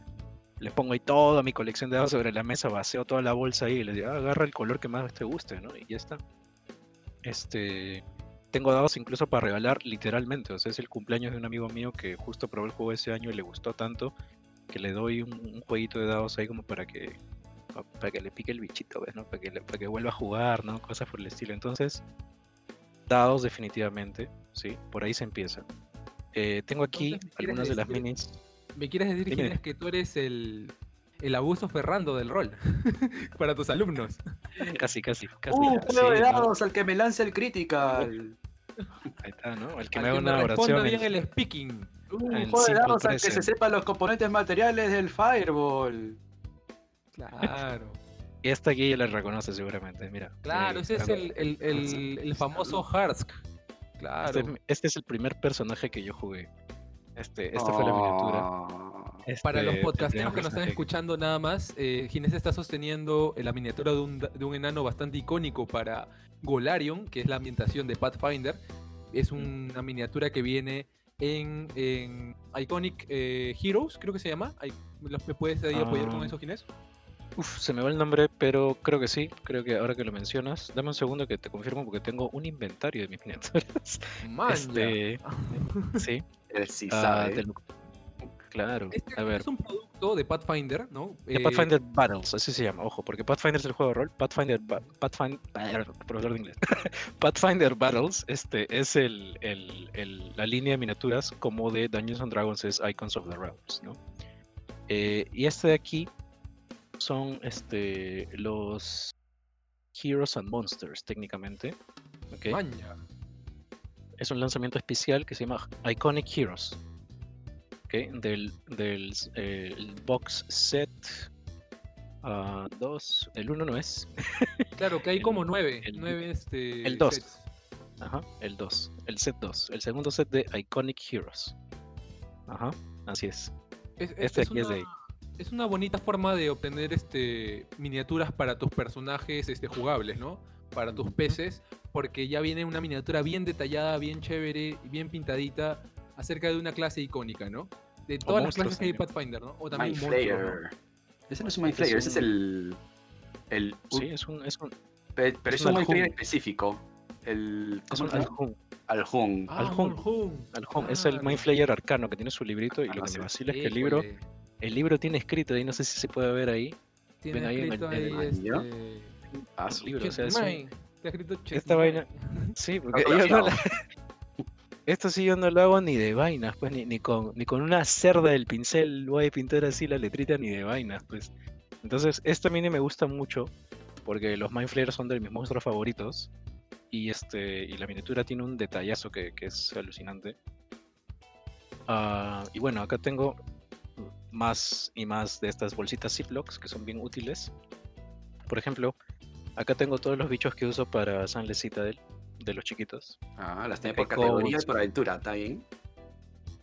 le pongo ahí toda mi colección de dados sobre la mesa, vacío toda la bolsa ahí y les digo, "Ah, agarra el color que más te guste, ¿no? Y ya está. Este, tengo dados incluso para regalar literalmente, o es el cumpleaños de un amigo mío que justo probó el juego ese año y le gustó tanto que le doy un, un jueguito de dados ahí como para que pa- para que le pique el bichito, ¿ves? ¿no? Para que, le- para que vuelva a jugar, ¿no? Cosas por el estilo. Entonces, dados definitivamente, ¿sí? Por ahí se empieza. Eh, tengo aquí Entonces, ¿me algunas de las minis. ¿Me quieres decir. Ginés, que tú eres el, el abuso ferrando del rol para tus alumnos? Casi, casi, casi. ¡Uh, juego de dados! Al que me lance el critical. Ahí está, ¿no? El que Al me haga me una responda oración. bien en- el speaking. ¡Uh, En juego de dados! Al que se Present. sepa los componentes materiales del Fireball. Claro. Y esta aquí ya la reconoce seguramente, mira. Claro, Eh, ese es el, el, el, el famoso Harsk. Claro. Este, es mi- este es el primer personaje que yo jugué. Este, esta fue la miniatura. Ah. Para los Este, podcasteros que nos están escuchando nada más, eh, Ginés está sosteniendo la miniatura de un, de un enano bastante icónico para Golarion, que es la ambientación de Pathfinder. Es una miniatura que viene en, en Iconic eh, Heroes, creo que se llama. Ay, ¿los- ¿Me puedes ahí apoyar con Ah. eso, Ginés? Uf, se me va el nombre, pero creo que sí. Creo que ahora que lo mencionas, dame un segundo que te confirmo porque tengo un inventario de mis miniaturas. Man, Este, sí. Él sí ah, sabe. del- Claro. Este A ver. es un producto de Pathfinder, ¿no? de Eh, Pathfinder Battles, así se llama, ojo, porque Pathfinder es el juego de rol, Pathfinder, Ba- Pathfinder, profesor de inglés, Pathfinder Battles, este es el, el- el- la línea de miniaturas como de Dungeons and Dragons es Icons of the Realms, ¿no? Eh, y este de aquí son este, los Heroes and Monsters, técnicamente, es un lanzamiento especial que se llama Iconic Heroes. ¿Ok? Del, del eh, el box set 2. el 1 no es. Claro, que hay El- como nueve. el- nueve este, el dos. sets. Ajá, el 2. El set 2. El segundo set de Iconic Heroes. Ajá, así es. Es, es- Este es aquí es una, de- es una bonita forma de obtener este miniaturas para tus personajes este, jugables, ¿no? Para tus peces, porque ya viene una miniatura bien detallada, bien chévere, bien pintadita acerca de una clase icónica, ¿no? De todas las clases que hay en. Pathfinder, ¿no? O también. Flayer. Ese no es un Mind Flayer, ese es un- el. el Sí, es un, es un, pe- pero es es un un Mind Flayer Alhun. específico. El. es ¿Cómo un? Alhun. Alhun. Ah, Alhun. Alhun. Alhun, Es el Claro. Mind Flayer arcano que tiene su librito y Ah, lo que sí. me vacila es que el libro, el libro tiene escrito ahí, no sé si se puede ver ahí. Tiene ven ahí en el- escrito en el ahí libro. este... Ah, su- libro, o sea, es un-. Está escrito Esta vaina- Sí, porque yo no la- Esto sí yo no lo hago ni de vainas, pues ni, con ni con una cerda del pincel voy a pintar así la letrita ni de vainas, pues. Entonces, esta mini me gusta mucho porque los Mind Flayers son de mis monstruos favoritos y este y la miniatura tiene un detallazo que, que es alucinante. Ah, y bueno, acá tengo más y más de estas bolsitas Ziplocs que son bien útiles. Por ejemplo, acá tengo todos los bichos que uso para Sunless Citadel de los chiquitos. Ah, las tiene por Hay categoría y codes. por aventura, ¿está bien?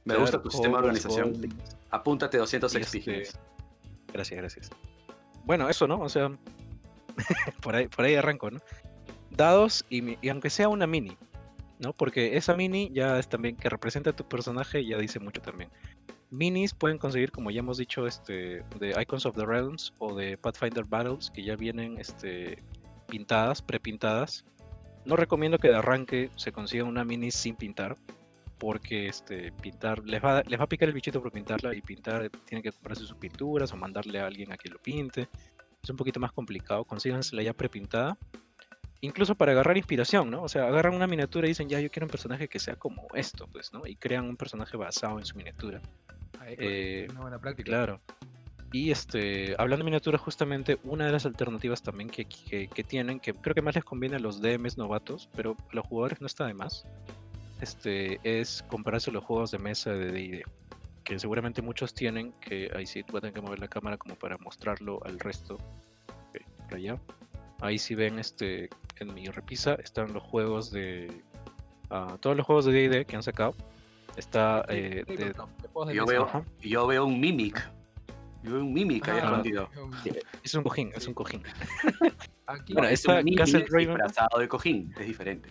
Me Claro, gusta tu sistema de organización. Apúntate 200 y XP. este, Gracias, gracias. Bueno, eso, ¿no? O sea, por ahí, por ahí arranco, ¿no? Dados y, y aunque sea una mini, ¿no? Porque esa mini ya es también que representa a tu personaje, ya dice mucho también. Minis pueden conseguir, como ya hemos dicho, este, de Icons of the Realms o de Pathfinder Battles, que ya vienen este, pintadas, prepintadas. No recomiendo que de arranque se consiga una mini sin pintar, porque este, pintar les va, les va a picar el bichito por pintarla y pintar tiene que comprarse sus pinturas o mandarle a alguien a que lo pinte. Es un poquito más complicado, consígansela ya prepintada. incluso para agarrar inspiración, ¿no? O sea, agarran una miniatura y dicen, ya, yo quiero un personaje que sea como esto, pues, ¿no? Y crean un personaje basado en su miniatura. Ah, Eh, una buena práctica. Claro. Y este, hablando de miniaturas, justamente una de las alternativas también que, que, que tienen, que creo que más les conviene a los DMs novatos, pero a los jugadores no está de más, este, es compararse los juegos de mesa de D&D, que seguramente muchos tienen, que ahí sí voy a tener que mover la cámara como para mostrarlo al resto. Por allá. Ahí sí ven, este, en mi repisa están los juegos de, ah, todos los juegos de D&D que han sacado. Está eh, de, Yo veo, yo veo un Mimic. Yo veo un Mimic ahí Ah, escondido. es un cojín, es un cojín. Aquí, Bueno, Es un Castle Raven- disfrazado de cojín, es diferente.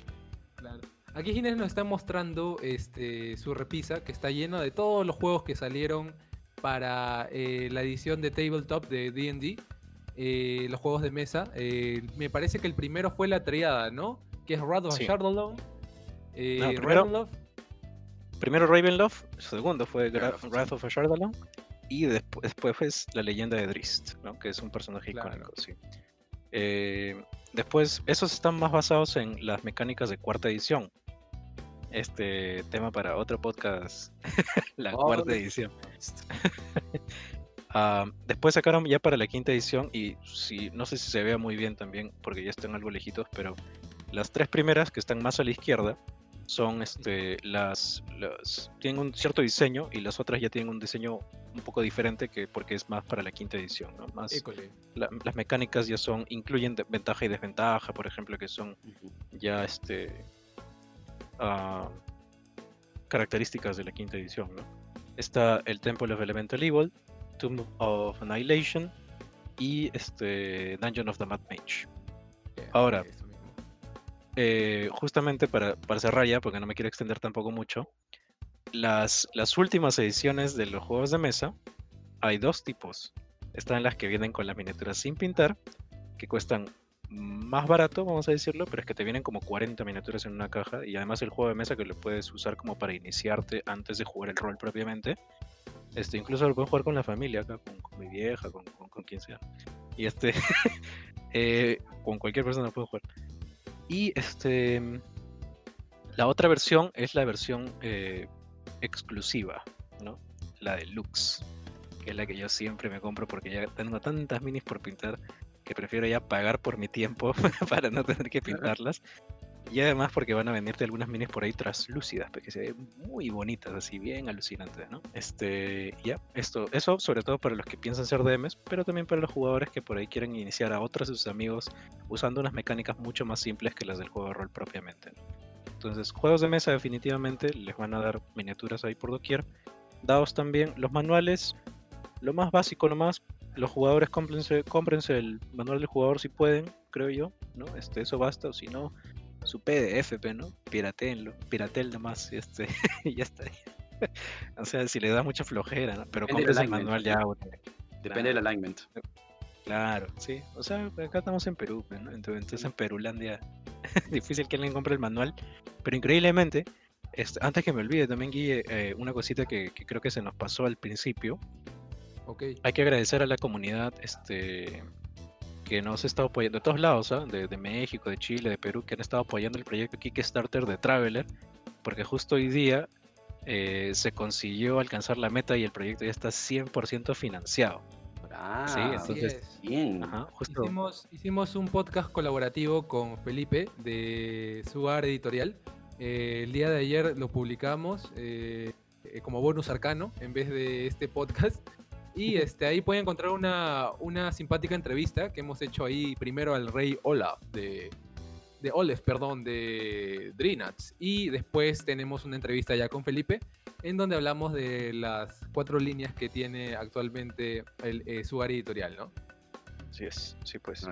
claro. Aquí Ginés nos está mostrando este, su repisa que está llena de todos los juegos que salieron para eh, la edición de Tabletop de D&D, eh, los juegos de mesa. Eh, me parece que el primero fue la triada, ¿no? Que es Wrath of Sí. Shardowlands, eh, No, primero- Ravenloft, Primero Ravenloft, segundo fue Wrath of Wrath of Shardalon y despu- después fue la leyenda de Drist, ¿no? que es un personaje Claro. icónico. Sí. Eh, después, esos están más basados en las mecánicas de cuarta edición. Este tema para otro podcast, la Oh, cuarta de- edición. Ah, después sacaron ya para la quinta edición y si, no sé si se vea muy bien también porque ya están algo lejitos, pero las tres primeras que están más a la izquierda son este, las, las tienen un cierto diseño y las otras ya tienen un diseño un poco diferente que porque es más para la quinta edición, ¿no? Más la- las mecánicas ya son incluyen de- ventaja y desventaja, por ejemplo, que son ya este ah, características de la quinta edición, ¿no? Está el Temple of Elemental Evil, Tomb of Annihilation y este Dungeon of the Mad Mage. Yeah, Ahora. Eh, justamente para, para cerrar ya, porque no me quiero extender tampoco mucho, las, las últimas ediciones de los juegos de mesa hay dos tipos. Están las que vienen con las miniaturas sin pintar, que cuestan más barato, vamos a decirlo, pero es que te vienen como 40 miniaturas en una caja y además el juego de mesa que lo puedes usar como para iniciarte antes de jugar el rol propiamente. Este, incluso lo puedes jugar con la familia, acá, con, mi vieja, con, con, con quien sea. Y este, eh, con cualquier persona puedo jugar. Y este, la otra versión es la versión eh, exclusiva, ¿no? La deluxe, que es la que yo siempre me compro porque ya tengo tantas minis por pintar que prefiero ya pagar por mi tiempo para no tener que pintarlas. Y además porque van a venirte algunas minis por ahí translúcidas, porque se ven muy bonitas, así bien alucinantes, ¿no? Este, ya, esto, eso sobre todo para los que piensan ser DMs, pero también para los jugadores que por ahí quieren iniciar a otros de sus amigos usando unas mecánicas mucho más simples que las del juego de rol propiamente. ¿no? Entonces, juegos de mesa definitivamente les van a dar miniaturas ahí por doquier. Dados también, los manuales, lo más básico nomás, los jugadores cómprense, cómprense el manual del jugador si pueden, creo yo, ¿no? Este, eso basta, o si no, su PDF, ¿no? Pirateenlo, piratel nomás, y este, y ya está. o sea, si le da mucha flojera, ¿no? Pero Depende del cómprense el manual ya. Depende del alignment. Claro, sí. O sea, acá estamos en Perú, pues, ¿no? Entonces, en Perulandia difícil que alguien compre el manual. Pero increíblemente, antes que me olvide también, Guille, eh, una cosita que, que creo que se nos pasó al principio. Ok. Hay que agradecer a la comunidad este, que nos ha estado apoyando de todos lados, de, de México, de Chile, de Perú, que han estado apoyando el proyecto Kickstarter de Traveler, porque justo hoy día eh, se consiguió alcanzar la meta y el proyecto ya está 100% financiado. Ah, Sí, entonces- es. bien. Ajá, justo. Hicimos, hicimos un podcast colaborativo con Felipe de Sugar Editorial. Eh, el día de ayer lo publicamos eh, eh, como bonus arcano en vez de este podcast. Y este, ahí pueden encontrar una, una simpática entrevista que hemos hecho ahí primero al rey Olaf de, de Olef, perdón, de Drinats. Y después tenemos una entrevista ya con Felipe en donde hablamos de las cuatro líneas que tiene actualmente el eh, Sugar Editorial, ¿no? Así es, sí, pues.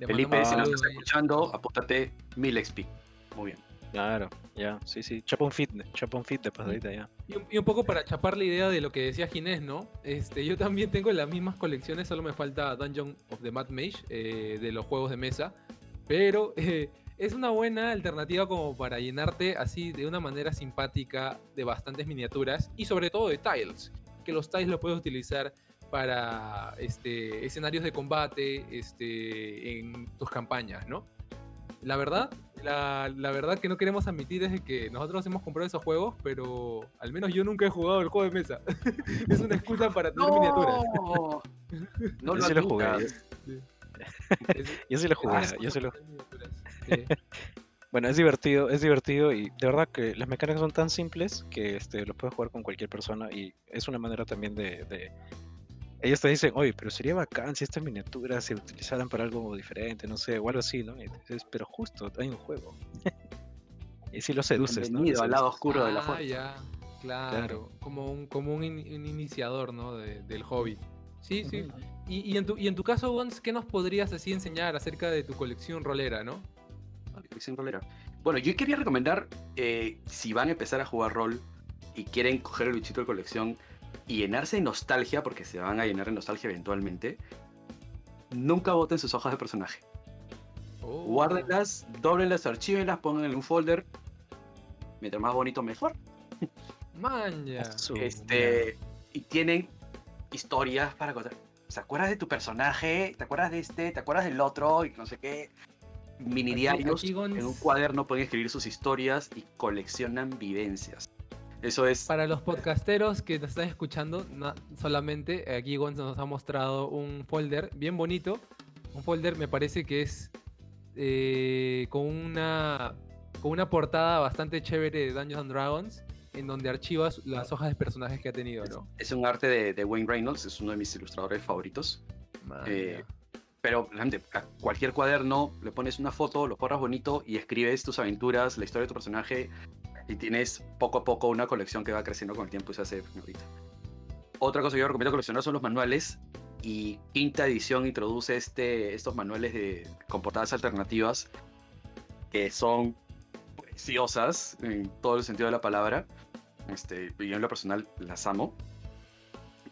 Le Felipe, si nos estás escuchando, apúntate 1000 XP. Muy bien. Claro, ya, sí, sí. Chapón fit, chapón fit de pasadita ya. Y un, y un poco para chapar la idea de lo que decía Ginés, ¿no? Este, yo también tengo las mismas colecciones, solo me falta Dungeon of the Mad Mage eh, de los juegos de mesa. Pero eh, es una buena alternativa como para llenarte así de una manera simpática de bastantes miniaturas y sobre todo de tiles. Que los tiles lo puedes utilizar para este, escenarios de combate este, en tus campañas, ¿no? La verdad, la, la verdad que no queremos admitir es que nosotros hemos comprado esos juegos, pero al menos yo nunca he jugado el juego de mesa. es una excusa para tener miniaturas. No, no Yo lo sí lo jugué. Es- Yo sí lo es jugué, una yo sí lo... Sí. Bueno, es divertido, es divertido y de verdad que las mecánicas son tan simples que este, lo puedes jugar con cualquier persona y es una manera también de, de- Ellos te dicen, oye, pero sería bacán si estas miniaturas se utilizaran para algo diferente, no sé, o algo así, ¿no? Y dices, pero justo, hay un juego. y si lo seduces, ¿no? Bienvenido al lado oscuro de la Ah, fuerza. ya, claro. Como un, como un, in- un iniciador, ¿no? De- del hobby. Sí, sí. Y, y en tu, y en tu caso, ¿qué nos podrías así enseñar acerca de tu colección rolera, no? Rolera. Bueno, yo quería recomendar, eh, si van a empezar a jugar rol y quieren coger el bichito de colección y llenarse de nostalgia, porque se van a llenar de nostalgia eventualmente, nunca boten sus hojas de personaje. Oh. Guárdenlas, doblenlas, archívenlas, pónganlas en un folder. Mientras más bonito, mejor. Maña. Este, y tienen historias para contar. ¿Se acuerdas de tu personaje? ¿Te acuerdas de este? ¿Te acuerdas del otro? Y no sé qué. Mini diarios. En un cuaderno pueden escribir sus historias y coleccionan vivencias. Eso es. Para los podcasteros que nos están escuchando, solamente aquí Gons nos ha mostrado un folder bien bonito. Un folder me parece que es eh, con una con una portada bastante chévere de Dungeons and Dragons, en donde archivas las hojas de personajes que ha tenido, ¿no? Es un arte de, de Wayne Reynolds, es uno de mis ilustradores favoritos. Eh, pero realmente, a cualquier cuaderno le pones una foto, lo forras bonito y escribes tus aventuras, la historia de tu personaje y tienes poco a poco una colección que va creciendo con el tiempo y se hace ahorita. Otra cosa que yo recomiendo coleccionar son los manuales y quinta edición introduce este, estos manuales de, con portadas alternativas que son preciosas en todo el sentido de la palabra. Este, yo en lo personal las amo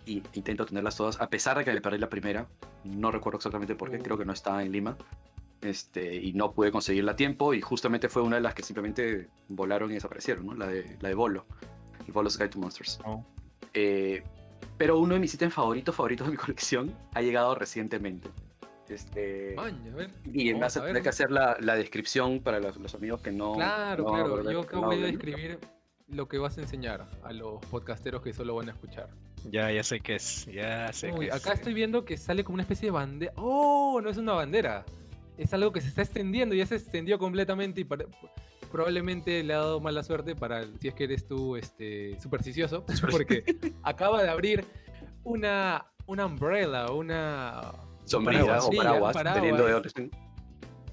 y intento tenerlas todas, a pesar de que me perdí la primera. No recuerdo exactamente por qué, Uh. creo que no estaba en Lima. Este, y no pude conseguirla a tiempo y justamente fue una de las que simplemente volaron y desaparecieron, ¿no? La de, la de Bolo, el Bolo's Guide to Monsters. Oh. Eh, pero uno de mis ítems favoritos, favoritos de mi colección ha llegado recientemente. Este, Maña, a ver. y vamos vas a a tener que hacer la, la descripción para los, los amigos que no... Claro, no claro. Yo acá voy a describir lo que vas a enseñar a los podcasteros que solo van a escuchar. Ya, ya sé qué es, ya sé Uy, qué acá es. estoy viendo que sale como una especie de bandera. ¡Oh! No es una bandera. Es algo que se está extendiendo, ya se extendió completamente y probablemente le ha dado mala suerte para el- si es que eres tú este, supersticioso, porque acaba de abrir una, una umbrella, una... Sombrilla paraguas. o paraguas, de paraguas. dónde estén.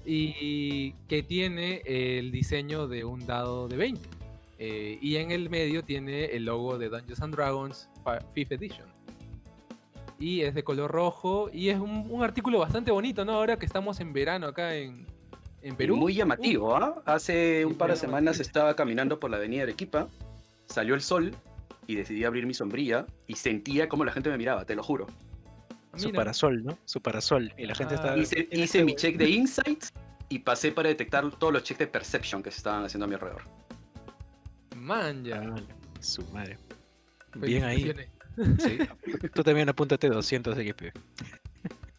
y que tiene el diseño de un dado de 20. Eh, y en el medio tiene el logo de Dungeons and Dragons 5th Edition. Y es de color rojo y es un, un artículo bastante bonito, ¿no? Ahora que estamos en verano acá en, Perú. Muy llamativo, ¿ah? Hace un Sí, par de semanas llamativo. estaba caminando por la avenida Arequipa, salió el sol y decidí abrir mi sombrilla y sentía como la gente me miraba, te lo juro. Su Mira, parasol, ¿no? Su parasol. Y la gente Ah, está... Hice, hice mi check de insight y pasé para detectar todos los checks de perception que se estaban haciendo a mi alrededor. Man, ya. Ah, su madre. Bien ahí. Sí. Tú también apúntate 200 XP.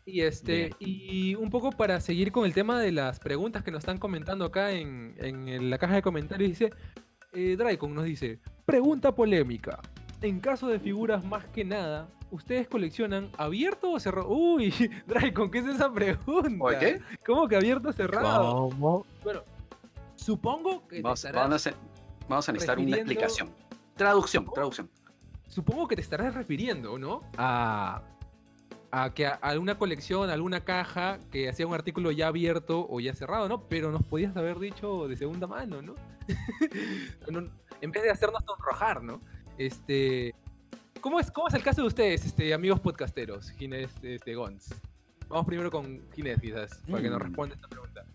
Y este, Bien. y un poco para seguir con el tema de las preguntas que nos están comentando acá en, en la caja de comentarios, dice, eh, Draicon nos dice, pregunta polémica. En caso de figuras más que nada, ¿ustedes coleccionan abierto o cerrado? Uy, Draicon, ¿qué es esa pregunta? ¿Cómo que abierto o cerrado? ¿Cómo? Bueno, supongo que te Vamos, estarás- a, vamos a necesitar una explicación. Traducción, traducción. supongo que te estarás refiriendo, ¿no? A, a que a, a una colección, a alguna caja que hacía un artículo ya abierto o ya cerrado, ¿no? Pero nos podías haber dicho de segunda mano, ¿no? No- en vez de hacernos sonrojar, ¿no? Este, ¿cómo es, ¿Cómo es el caso de ustedes, este, amigos podcasteros, Ginés este, Gons? Vamos primero con Ginés, quizás, para que nos Mm. responda esta pregunta.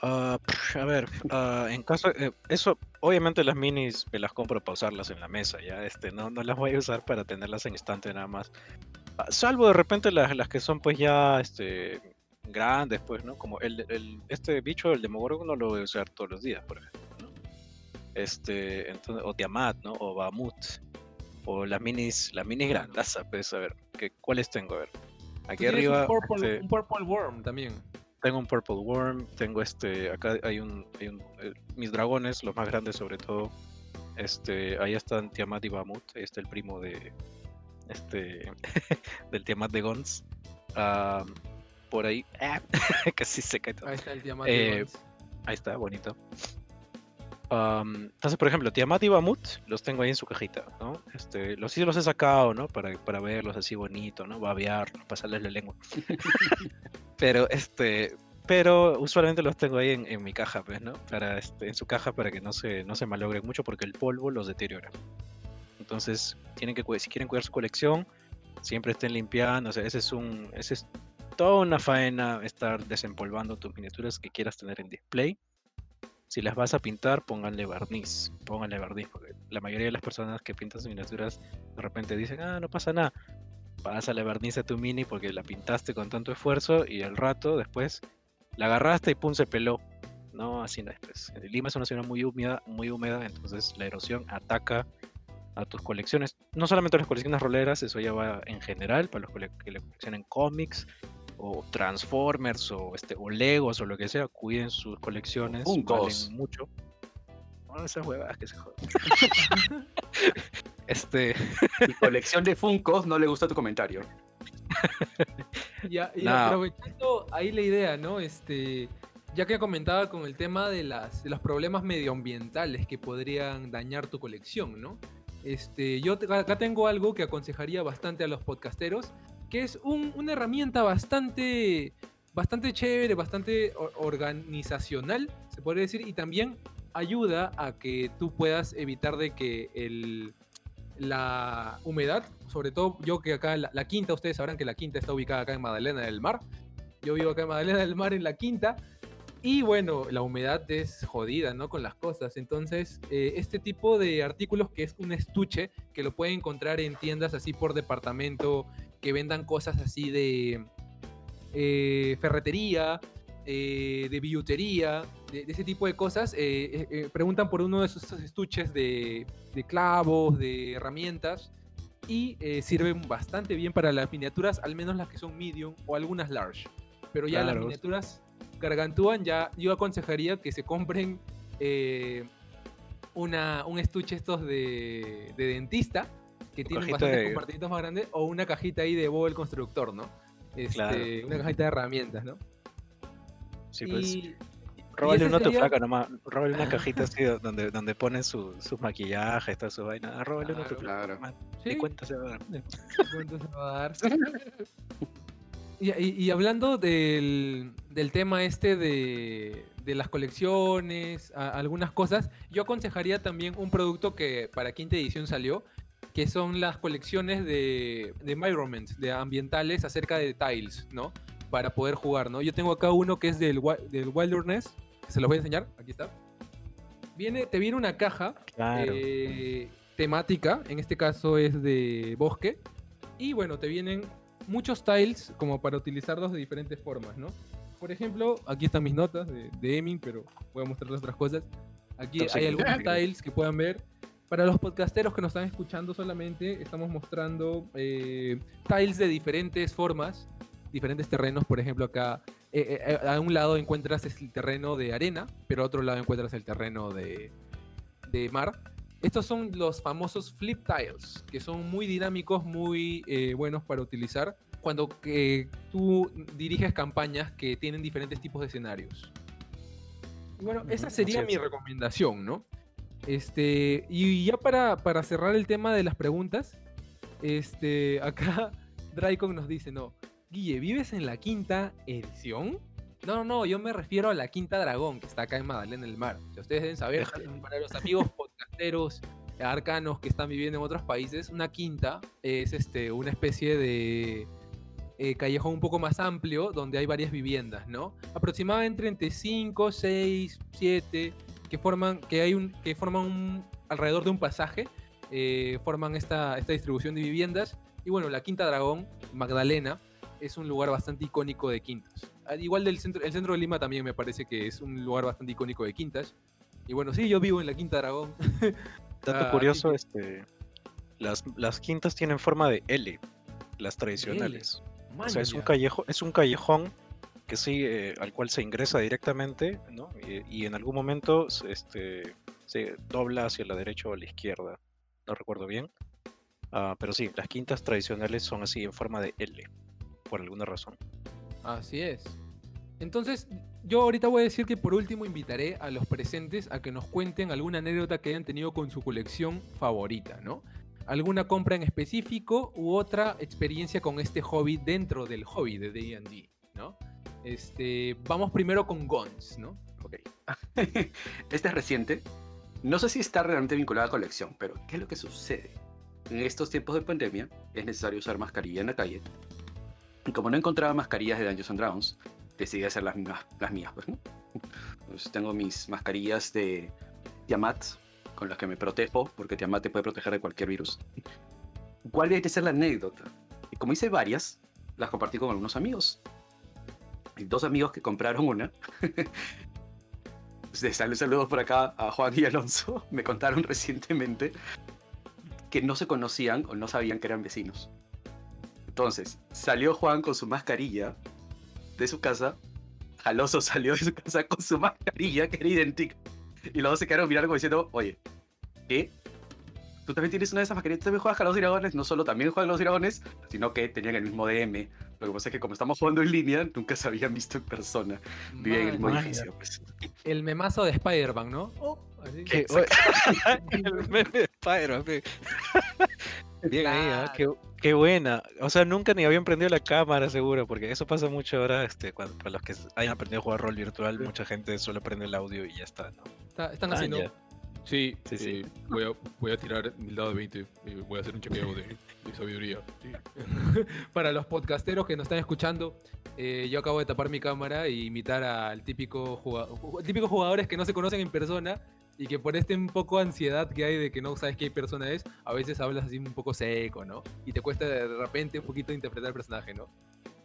Pf, a ver, ah, en caso, eh, eso, obviamente las minis me las compro para usarlas en la mesa, ya, este, no, no las voy a usar para tenerlas en instante nada más. Ah, salvo de repente las, las que son pues ya, este, grandes, pues, ¿no? Como el, el- este bicho, el Demogorgon, no lo voy a usar todos los días, por ejemplo, ¿no? Este, entonces, o Tiamat, ¿no? O Bamut, o las minis, las minis grandazas, pues, a ver, ¿qué, ¿cuáles tengo? A ver, aquí arriba, un purple, este, un purple Worm también. Tengo un Purple Worm, tengo este, acá hay un, hay un eh, mis dragones, los más grandes sobre todo, este, ahí están Tiamat y Bamut, ahí está el primo de, este, del Tiamat de Gons, ah, por ahí, ah, casi se cae todo. Ahí está el Tiamat Eh, de Gons. Ahí está, bonito. Am, entonces, por ejemplo, Tiamat y Bamut los tengo ahí en su cajita, ¿no? Este, los sí los he sacado, ¿no? Para, para verlos así bonito, ¿no? Babear, pasarles la lengua. pero, este, pero usualmente los tengo ahí en, en mi caja, pues, ¿no? Para, este, en su caja para que no se, no se malogren mucho porque el polvo los deteriora. Entonces, tienen que, si quieren cuidar su colección, siempre estén limpiando, o sea, ese es un, ese es toda una faena estar desempolvando tus miniaturas que quieras tener en display. Si las vas a pintar, pónganle barniz, pónganle barniz, porque la mayoría de las personas que pintan sus miniaturas de repente dicen, ah, no pasa nada, pásale barniz a tu mini porque la pintaste con tanto esfuerzo y al rato después la agarraste y pum, se peló. No, así no es. Pues. Lima es una ciudad muy húmeda, muy húmeda, entonces la erosión ataca a tus colecciones. No solamente a las colecciones roleras, eso ya va en general, para los que le coleccionen cómics, o Transformers, o, este, o Legos, o lo que sea, cuiden sus colecciones. Funkos. Valen mucho. No, esas huevadas que se jodan. este, Mi colección de Funkos no le gusta tu comentario. Y, aprovechando ahí la idea, ¿no? Este, ya que comentaba con el tema de, las, de los problemas medioambientales que podrían dañar tu colección, ¿no? Este, yo te- acá tengo algo que aconsejaría bastante a los podcasteros, que es un- una herramienta bastante, bastante chévere, bastante or- organizacional, se podría decir, y también ayuda a que tú puedas evitar de que el, la humedad, sobre todo yo que acá la, la quinta, ustedes sabrán que la quinta está ubicada acá en Magdalena del Mar. Yo vivo acá en Magdalena del Mar en la quinta. Y bueno, la humedad es jodida, ¿no? Con las cosas. Entonces, eh, este tipo de artículos que es un estuche, que lo pueden encontrar en tiendas así por departamento, que vendan cosas así de eh, ferretería, eh, de billutería, de, de ese tipo de cosas, eh, eh, preguntan por uno de esos estuches de, de clavos, de herramientas, y sirven bastante bien para las miniaturas, al menos las que son medium o algunas large. Pero ya las miniaturas gargantúan, ya yo aconsejaría que se compren una, un estuche estos de, de dentista, que tienen bastantes de- compartimentos más grandes, o una cajita ahí de Bob el constructor, ¿no? Este, Claro. Una cajita de herramientas, ¿no? sí, pues. Y- Róbale una sería- flaca nomás. Róbale una cajita así do- donde, donde ponen su- sus maquillajes, toda su vaina. Ah, Róbale una Claro, flaca. claro. man, sí, Ni cuenta se va a dar. ¿cuánto se va a dar? Y, y- y hablando del, del tema este de, de las colecciones, a- algunas cosas, yo aconsejaría también un producto que para quinta edición salió, que son las colecciones de, de environments, de ambientales acerca de tiles, ¿no? Para poder jugar, ¿no? Yo tengo acá uno que es del, del Wilderness, que se los voy a enseñar, aquí está. Viene, te viene una caja Claro. eh, temática, en este caso es de bosque. Y bueno, te vienen muchos tiles como para utilizarlos de diferentes formas, ¿no? Por ejemplo, aquí están mis notas de, de Emin, pero voy a mostrarles otras cosas. Aquí Entonces, hay algunos tiles que puedan ver. Para los podcasteros que nos están escuchando solamente, estamos mostrando eh, tiles de diferentes formas, diferentes terrenos. Por ejemplo, acá eh, eh, a un lado encuentras el terreno de arena, pero a otro lado encuentras el terreno de, de mar. Estos son los famosos flip tiles, que son muy dinámicos, muy buenos para utilizar cuando tú diriges campañas que tienen diferentes tipos de escenarios. Bueno, esa sería mi recomendación, ¿no? Este, y ya para, para cerrar el tema de las preguntas, este, acá Draicon nos dice, no, Guille, ¿vives en la quinta edición? No, no, no, yo me refiero a la Quinta Dragón, que está acá en Magdalena del Mar. Ustedes deben saber, Déjalo. para los amigos podcasteros arcanos que están viviendo en otros países, una quinta es este, una especie de eh, callejón un poco más amplio donde hay varias viviendas, ¿no? Aproximadamente entre 5, 6, 7, que forman, que hay un, que forman un, alrededor de un pasaje, eh, forman esta, esta distribución de viviendas. Y bueno, la Quinta Dragón, Magdalena, es un lugar bastante icónico de quintas. Al igual del centro, el centro de Lima también me parece que es un lugar bastante icónico de quintas. Y bueno, sí, yo vivo en la Quinta Dragón. Dato Ah, curioso, que- este, las, las quintas tienen forma de L, las tradicionales. O sea, es un, callejo, es un callejón que sí, eh, al cual se ingresa directamente, ¿no? Y, y en algún momento este, se dobla hacia la derecha o a la izquierda, no recuerdo bien. Ah, pero sí, las quintas tradicionales son así en forma de L, por alguna razón. Así es. Entonces, yo ahorita voy a decir que por último invitaré a los presentes a que nos cuenten alguna anécdota que hayan tenido con su colección favorita, ¿no? Alguna compra en específico u otra experiencia con este hobby dentro del hobby de D&D, ¿no? Este, vamos primero con Gons, ¿no? Ok. Este es reciente. No sé si está realmente vinculado a la colección, pero ¿qué es lo que sucede? En estos tiempos de pandemia es necesario usar mascarilla en la calle. Y como no encontraba mascarillas de Dungeons and Dragons, decidí hacer las, mismas- las mías. Pues. Entonces, tengo mis mascarillas de Tiamat, con las que me protejo, porque Tiamat te puede proteger de cualquier virus. ¿Cuál debe ser la anécdota? Y como hice varias, las compartí con algunos amigos. Dos amigos que compraron una saludos por acá a Juan y Alonso. Me contaron recientemente que no se conocían o no sabían que eran vecinos. Entonces, salió Juan con su mascarilla de su casa. Jaloso salió de su casa con su mascarilla, que era idéntica. Y los dos se quedaron mirando como diciendo, oye, ¿qué? ¿Tú también tienes una de esas mascarillas? ¿Tú también juegas a los dragones? No solo también juegan los dragones, sino que tenían el mismo DM. Lo que pasa es que como estamos jugando en línea, nunca se habían visto en persona. Vivían en el mismo edificio. pues. El memazo de Spider-Man, ¿no? Oh, así. ¿Qué? el meme de Spider-Man. Bien ahí, ¿ah? qué, qué buena. O sea, nunca ni habían prendido la cámara, seguro, porque eso pasa mucho ahora, este, cuando, para los que hayan aprendido a jugar rol virtual, mucha gente solo prende el audio y ya está, ¿no? Está- están Ah, haciendo... ya. Sí, Sí, sí. eh, voy, a, voy a tirar mi dado de 20 y voy a hacer un chequeo de, de sabiduría. sí. Para los podcasteros que nos están escuchando, eh, yo acabo de tapar mi cámara e imitar al típico jugador, típicos jugadores que no se conocen en persona y que por este un poco ansiedad que hay de que no sabes qué persona es, a veces hablas así un poco seco, ¿no? Y te cuesta de repente un poquito interpretar el personaje, ¿no?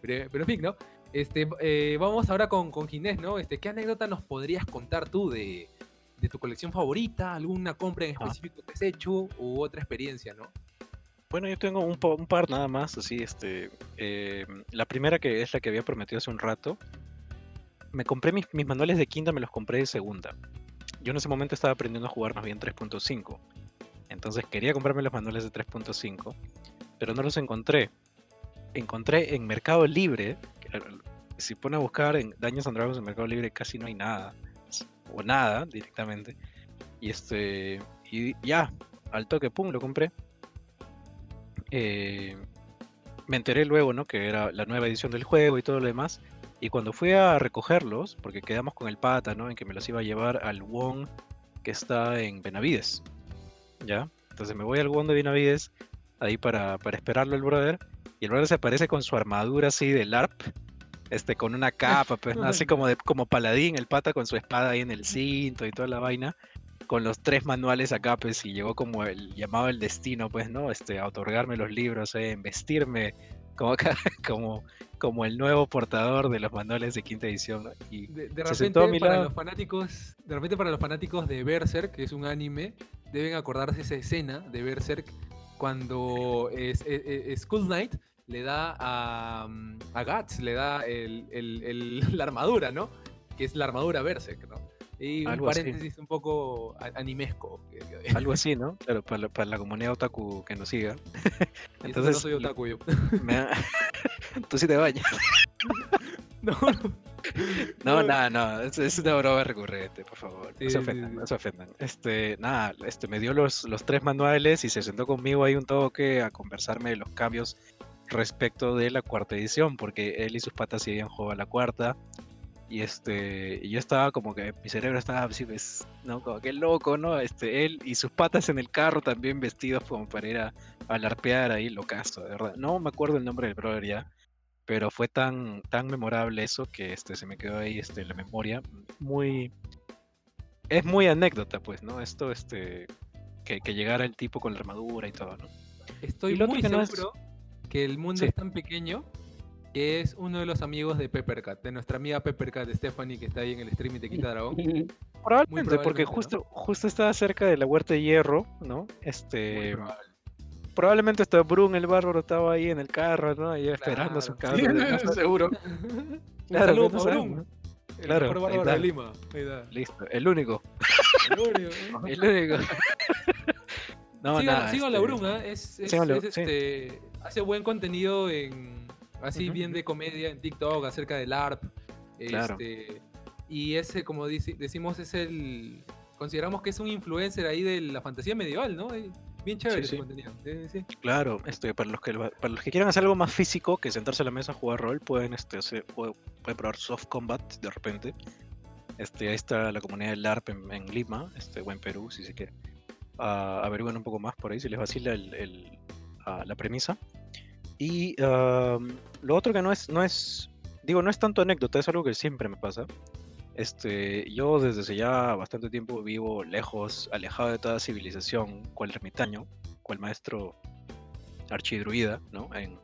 Pero, pero en fin, ¿no? Este, eh, vamos ahora con, con Ginés, ¿no? Este, ¿Qué anécdota nos podrías contar tú de, de tu colección favorita? ¿Alguna compra en Ah. específico que has hecho u otra experiencia, ¿no? Bueno, yo tengo un, par nada más, así, este, eh, la primera que es la que había prometido hace un rato, me compré mis, mis manuales de quinta, me los compré de segunda. Yo en ese momento estaba aprendiendo a jugar más bien 3.5, entonces quería comprarme los manuales de 3.5, pero no los encontré. Encontré en Mercado Libre, eh, si pone a buscar en Daños and Dragons en Mercado Libre casi no hay nada, o nada directamente, y este, y ya, al toque, pum, lo compré eh, me enteré luego, ¿no? Que era la nueva edición del juego y todo lo demás. Y cuando fui a recogerlos, porque quedamos con el pata, ¿no? En que me los iba a llevar al Wong que está en Benavides. ¿Ya? Entonces me voy al Wong de Benavides, ahí para, para esperarlo el brother. Y el brother se aparece con su armadura así de LARP. Este, con una capa, pues, ¿no? así como de, como paladín, el pata con su espada ahí en el cinto y toda la vaina con los tres manuales acá, pues, y llegó como el llamado el destino, pues, ¿no? Este, a otorgarme los libros, eh, en vestirme como, como, como el nuevo portador de los manuales de quinta edición, ¿no? Y De, de repente para los fanáticos, de repente para los fanáticos de Berserk, que es un anime, deben acordarse esa escena de Berserk cuando es, es- es- Skull Knight le da a, mm, a Guts, le da el- el- el- la armadura, ¿no? Que es la armadura Berserk, ¿no? Y un Algo así. paréntesis un poco animesco. algo así, ¿no? Claro, para la, para la comunidad otaku que nos siga. que no Entonces, soy otaku yo. ha- Tú sí te bañas. no, no. No, nada, no, es, es una broma recurrente, por favor. Sí, no se sí, ofendan, sí. no se ofendan. Este, nada, este, me dio los, los tres manuales y se sentó conmigo ahí un toque a conversarme de los cambios respecto de la cuarta edición, porque él y sus patas sí habían jugado a la cuarta. Y este, y yo estaba como que mi cerebro estaba así, pues, ¿no? Como que loco, ¿no? Este, él y sus patas en el carro también vestidos como para ir a, a larpear ahí, locazo, de verdad. No me acuerdo el nombre del brother ya, pero fue tan, tan memorable eso que este, se me quedó ahí este, en la memoria. Muy. Es muy anécdota, pues, ¿no? Esto, este. Que, que llegara el tipo con la armadura y todo, ¿no? Estoy Y muy no es- que el mundo Sí. es tan pequeño que es uno de los amigos de Peppercat, de nuestra amiga Peppercat, Stephanie, que está ahí en el stream y te quita dragón. Probablemente, porque justo, justo estaba cerca de la huerta de hierro, ¿no? Este. Muy probable. probablemente hasta Brun el bárbaro estaba ahí en el carro, ¿no? Ahí esperando a su carro. Sí, ¿no? seguro. Un Claro, no sabes, Brun, ¿no? el Claro, mejor ahí bárbaro de. Lima. Ahí está. Listo, el único. El único. El único. No, Sigan- nada. sigan la este, Brun, ¿ah? es, es- síganlo, es, sí. este, hace buen contenido en así bien de comedia en TikTok acerca del ARP. Claro. este, y ese, como decimos, es el. Consideramos que es un influencer ahí de la fantasía medieval, ¿no? Eh, Bien chévere Sí, contenido. Sí. Claro, este, para los que para los que quieran hacer algo más físico que sentarse a la mesa a jugar rol, pueden este hacer- puede- pueden probar Soft Combat de repente. Este, ahí está la comunidad del LARP en, en Lima, este, o en Perú, si se quiere. Ah, averigüen un poco más por ahí si les vacila el, el- ah, la premisa. Y am, lo otro que no es, no es, digo, no es tanto anécdota, es algo que siempre me pasa. Este, yo desde hace ya bastante tiempo vivo lejos, alejado de toda civilización, cual ermitaño, cual maestro archidruida, ¿no? En,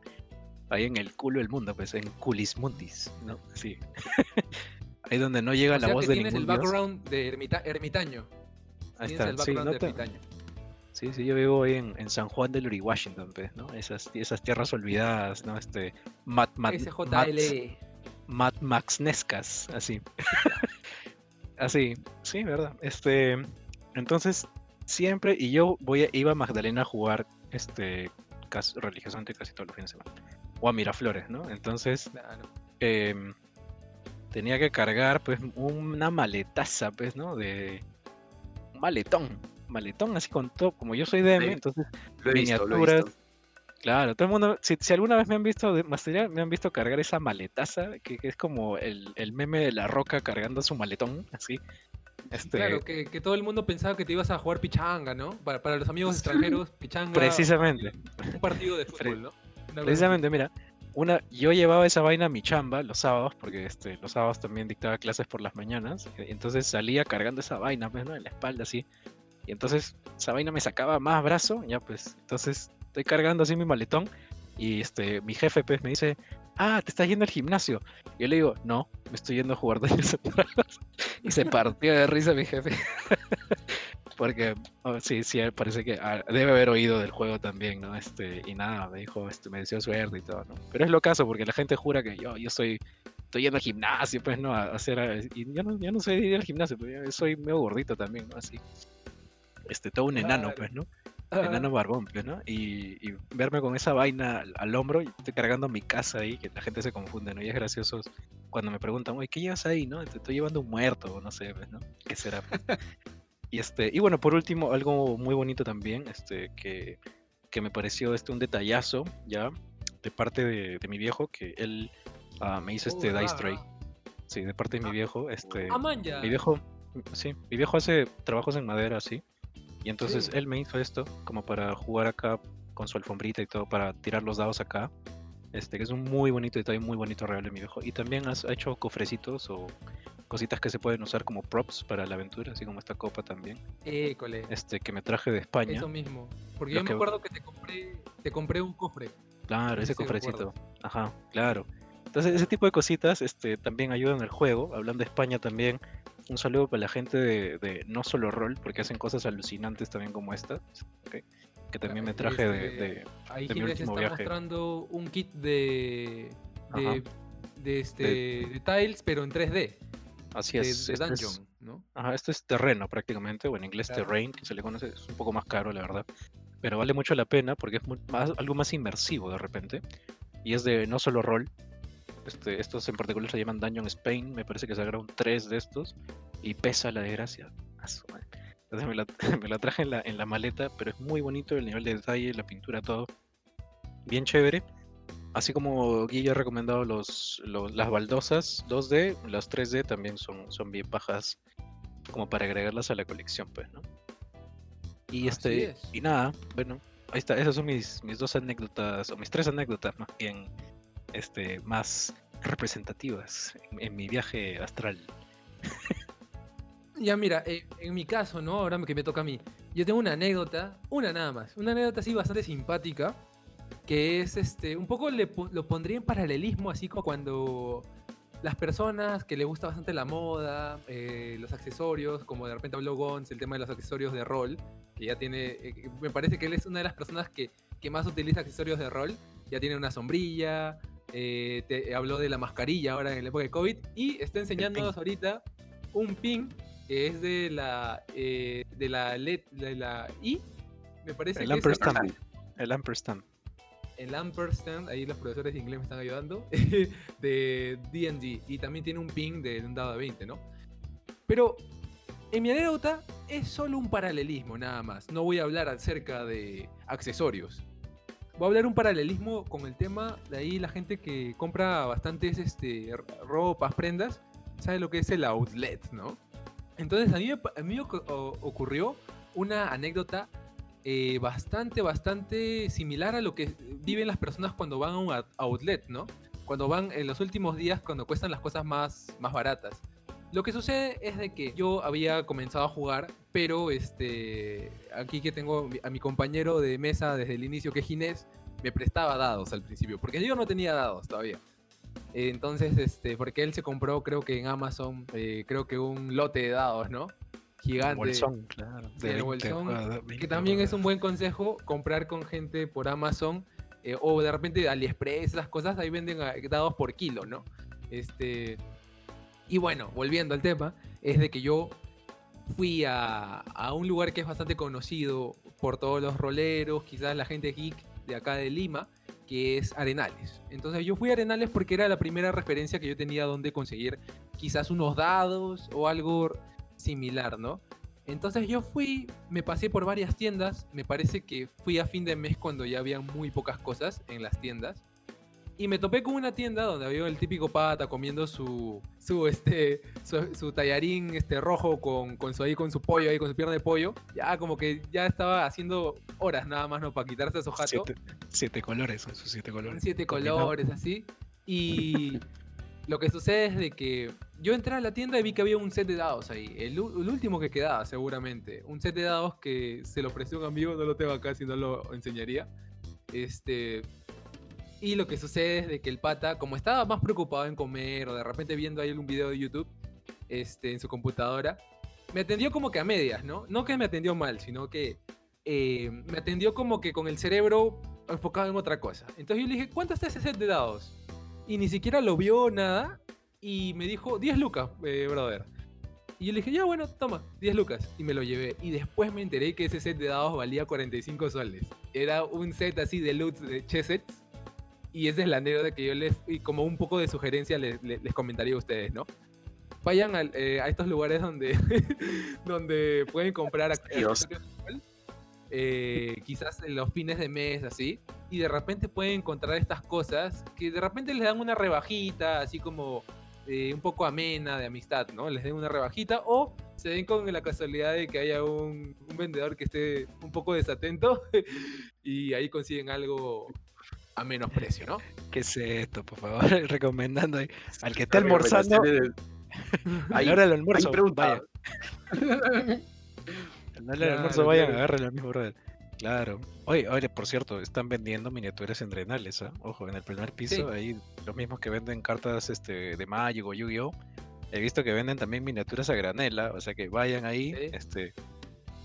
ahí en el culo del mundo, pues, en Culismundis, ¿no? Sí. ahí donde no llega O la sea voz que de tienes el ningún dios. background de ermita- ermitaño. Ahí está, el sí, no te-. Sí, sí, yo vivo ahí en, en San Juan del Uri, Washington, pues, ¿no? Esas, esas tierras olvidadas, ¿no? Este, Mad, Mads- SJL. Mad Maxnescas, así. así, sí, verdad. Este, entonces, siempre, y yo voy a, iba a Magdalena a jugar, este, cas- religiosamente casi todos los fines de semana. O a Miraflores, ¿no? Entonces, Claro. em, tenía que cargar, pues, una maletaza, pues, ¿no? De maletón, maletón así con todo, como yo soy DM, Sí. entonces Lo he visto, lo he miniaturas. visto. Claro, todo el mundo, si, si alguna vez me han visto de material, me han visto cargar esa maletaza, que, que es como el, el meme de la roca cargando su maletón, así. Este, Claro, que, que todo el mundo pensaba que te ibas a jugar pichanga, ¿no? Para, para los amigos extranjeros, pichanga. precisamente, Un partido de fútbol, ¿no? Precisamente, mira, una, yo llevaba esa vaina a mi chamba los sábados, porque este, los sábados también dictaba clases por las mañanas, y entonces salía cargando esa vaina, pues, ¿no? En la espalda, así. Y entonces esa vaina me sacaba más brazo, ya pues, entonces estoy cargando así mi maletón, y este, mi jefe pues me dice, ah, te estás yendo al gimnasio. Y yo le digo, no, me estoy yendo a jugar Dungeons and Dragons". Y se partió de risa mi jefe. Porque oh, sí, sí, parece que ah, debe haber oído del juego también, ¿no? Este, y nada, me dijo, este, me deseó suerte y todo, ¿no? Pero es lo caso, porque la gente jura que yo, yo soy, estoy yendo al gimnasio, pues, ¿no? A, hacer, y yo no, yo no soy de ir al gimnasio, pero yo soy medio gordito también, ¿no? Así. Este, todo un enano, Claro. pues, ¿no? Enano barbón, pues, ¿no? Y, y verme con esa vaina al, al hombro, y estoy cargando mi casa ahí, que la gente se confunde, ¿no? Y es gracioso cuando me preguntan, oye, ¿qué llevas ahí, no? Te estoy llevando un muerto, o no sé, pues, ¿no? ¿Qué será? pues? y este, y bueno, por último, algo muy bonito también, este, que, que me pareció este un detallazo, ya, de parte de, de mi viejo, que él ah, me hizo este Dice ah, Tray. Sí, de parte de mi Ah, viejo, este. Ya. Mi viejo, sí, mi viejo hace trabajos en madera, sí. Y entonces Sí. él me hizo esto como para jugar acá con su alfombrita y todo, para tirar los dados acá. Este, que es un muy bonito detalle, muy bonito regalo de mi viejo. Y también has ha hecho cofrecitos o cositas que se pueden usar como props para la aventura, así como esta copa también. École. Este, que me traje de España. Eso mismo. Porque Lo yo me que- acuerdo que te compré, te compré un cofre. Claro, ese cofrecito. Ajá, claro. Entonces, ese tipo de cositas este, también ayudan al juego. Hablando de España también, un saludo para la gente de, de No Solo Roll, porque hacen cosas alucinantes también como esta. Que también me traje de, Este, de- Ahí de mi último está viaje. mostrando un kit de. de, de este. De... tiles, pero en 3D. Así es. de este es- dungeon, ¿no? Ajá, esto es terreno prácticamente, o en inglés Claro. terrain, que se le conoce, es un poco más caro, la verdad. Pero vale mucho la pena porque es más, algo más inmersivo de repente. Y es de no solo rol. Este, estos en particular se llaman Dungeon Spain, me parece que se un 3 de estos. Y pesa la desgracia. Entonces me la, me la traje en la, en la maleta, pero es muy bonito el nivel de detalle, la pintura, todo. Bien chévere. Así como Guille ha recomendado los, los- las baldosas 2D, las 3D también son, son bien bajas como para agregarlas a la colección, pues, ¿no? Y Así este, es. y nada, bueno, ahí está, esas son mis, mis dos anécdotas, o mis tres anécdotas más bien, este, más representativas en, mi viaje astral. Ya mira, eh, en mi caso, ¿no? Ahora que me toca a mí. Yo tengo una anécdota, una nada más, una anécdota así bastante simpática, que es este, un poco le lo pondría en paralelismo, así como cuando las personas que le gusta bastante la moda, eh, los accesorios, como de repente habló Gons, el tema de los accesorios de rol, que ya tiene, eh, me parece que él es una de las personas que que más utiliza accesorios de rol. Ya tiene una sombrilla, eh, te habló de la mascarilla ahora en la época de COVID y está enseñándonos ahorita un pin que es de la eh, de la LED, de la I, me parece El que es ampersand. El ampersand. el ampersand, ahí los profesores de inglés me están ayudando, de D&D y también tiene un pin de un dado de 20, ¿no? Pero en mi anécdota es solo un paralelismo nada más, no voy a hablar acerca de accesorios. Voy a hablar un paralelismo con el tema de ahí la gente que compra bastantes este, ropas, prendas, sabe lo que es el outlet, ¿no? Entonces a mí, a mí ocurrió una anécdota eh, bastante, bastante similar a lo que viven las personas cuando van a un out- outlet, ¿no? Cuando van en los últimos días, cuando cuestan las cosas más, más baratas. Lo que sucede es de que yo había comenzado a jugar, pero este, aquí que tengo a mi compañero de mesa desde el inicio, que es Ginés, me prestaba dados al principio, porque yo no tenía dados todavía. Entonces, este, porque él se compró, creo que en Amazon, eh, creo que un lote de dados, ¿no? Gigante. Bolsón, claro. Sí, de el 20 bolsón, jugadas, Que 20 también es un buen consejo comprar con gente por Amazon eh, o de repente AliExpress, esas cosas, ahí venden a- dados por kilo, ¿no? Este, y bueno, volviendo al tema, es de que yo fui a, a un lugar que es bastante conocido por todos los roleros, quizás la gente geek de acá de Lima, que es Arenales. Entonces yo fui a Arenales porque era la primera referencia que yo tenía donde conseguir quizás unos dados o algo similar, ¿no? Entonces yo fui, me pasé por varias tiendas, me parece que fui a fin de mes cuando ya había muy pocas cosas en las tiendas. Y me topé con una tienda donde había el típico pata comiendo su, su, este, su, su tallarín este, rojo con, con, su, ahí, con su pollo, ahí, con su pierna de pollo. Ya como que ya estaba haciendo horas nada más, ¿no? Para quitarse su jato. Siete, siete colores, esos siete colores. siete colores, así. Y lo que sucede es de que yo entré a la tienda y vi que había un set de dados ahí. El, el último que quedaba, seguramente. Un set de dados que se lo ofreció un amigo, no lo tengo acá, si no lo enseñaría. Este. Y lo que sucede es de que el pata, como estaba más preocupado en comer o de repente viendo ahí un video de YouTube este, en su computadora, me atendió como que a medias, ¿no? No que me atendió mal, sino que eh, me atendió como que con el cerebro enfocado en otra cosa. Entonces yo le dije, ¿cuánto está ese set de dados? Y ni siquiera lo vio nada y me dijo, 10 lucas, eh, brother. Y yo le dije, ya bueno, toma, 10 lucas. Y me lo llevé. Y después me enteré que ese set de dados valía 45 soles. Era un set así de loot de chessets. Y esa es la anécdota que yo les, y como un poco de sugerencia les, les- les comentaría a ustedes, ¿no? Vayan al- eh, a estos lugares donde, donde pueden comprar accesorios eh, quizás en los fines de mes, así, y de repente pueden encontrar estas cosas que de repente les dan una rebajita, así como eh, un poco amena de amistad, ¿no? Les den una rebajita o se den con la casualidad de que haya un, un vendedor que esté un poco desatento y ahí consiguen algo a menos precio, ¿no? ¿Qué es esto, por favor? Recomendando ahí. Al que esté almorzando, Ahí- la hora del ahí almuerzo, vaya. A la hora del Claro, almuerzo, vayan, claro. agarren al mismo brother. Claro. Oye, oye, por cierto, están vendiendo miniaturas en Drenales, ¿ah? Ojo, en el primer piso, ahí los mismos que venden cartas este, de Magic o Yu-Gi-Oh! He visto que venden también miniaturas a granela, o sea que vayan ahí. Sí. Este,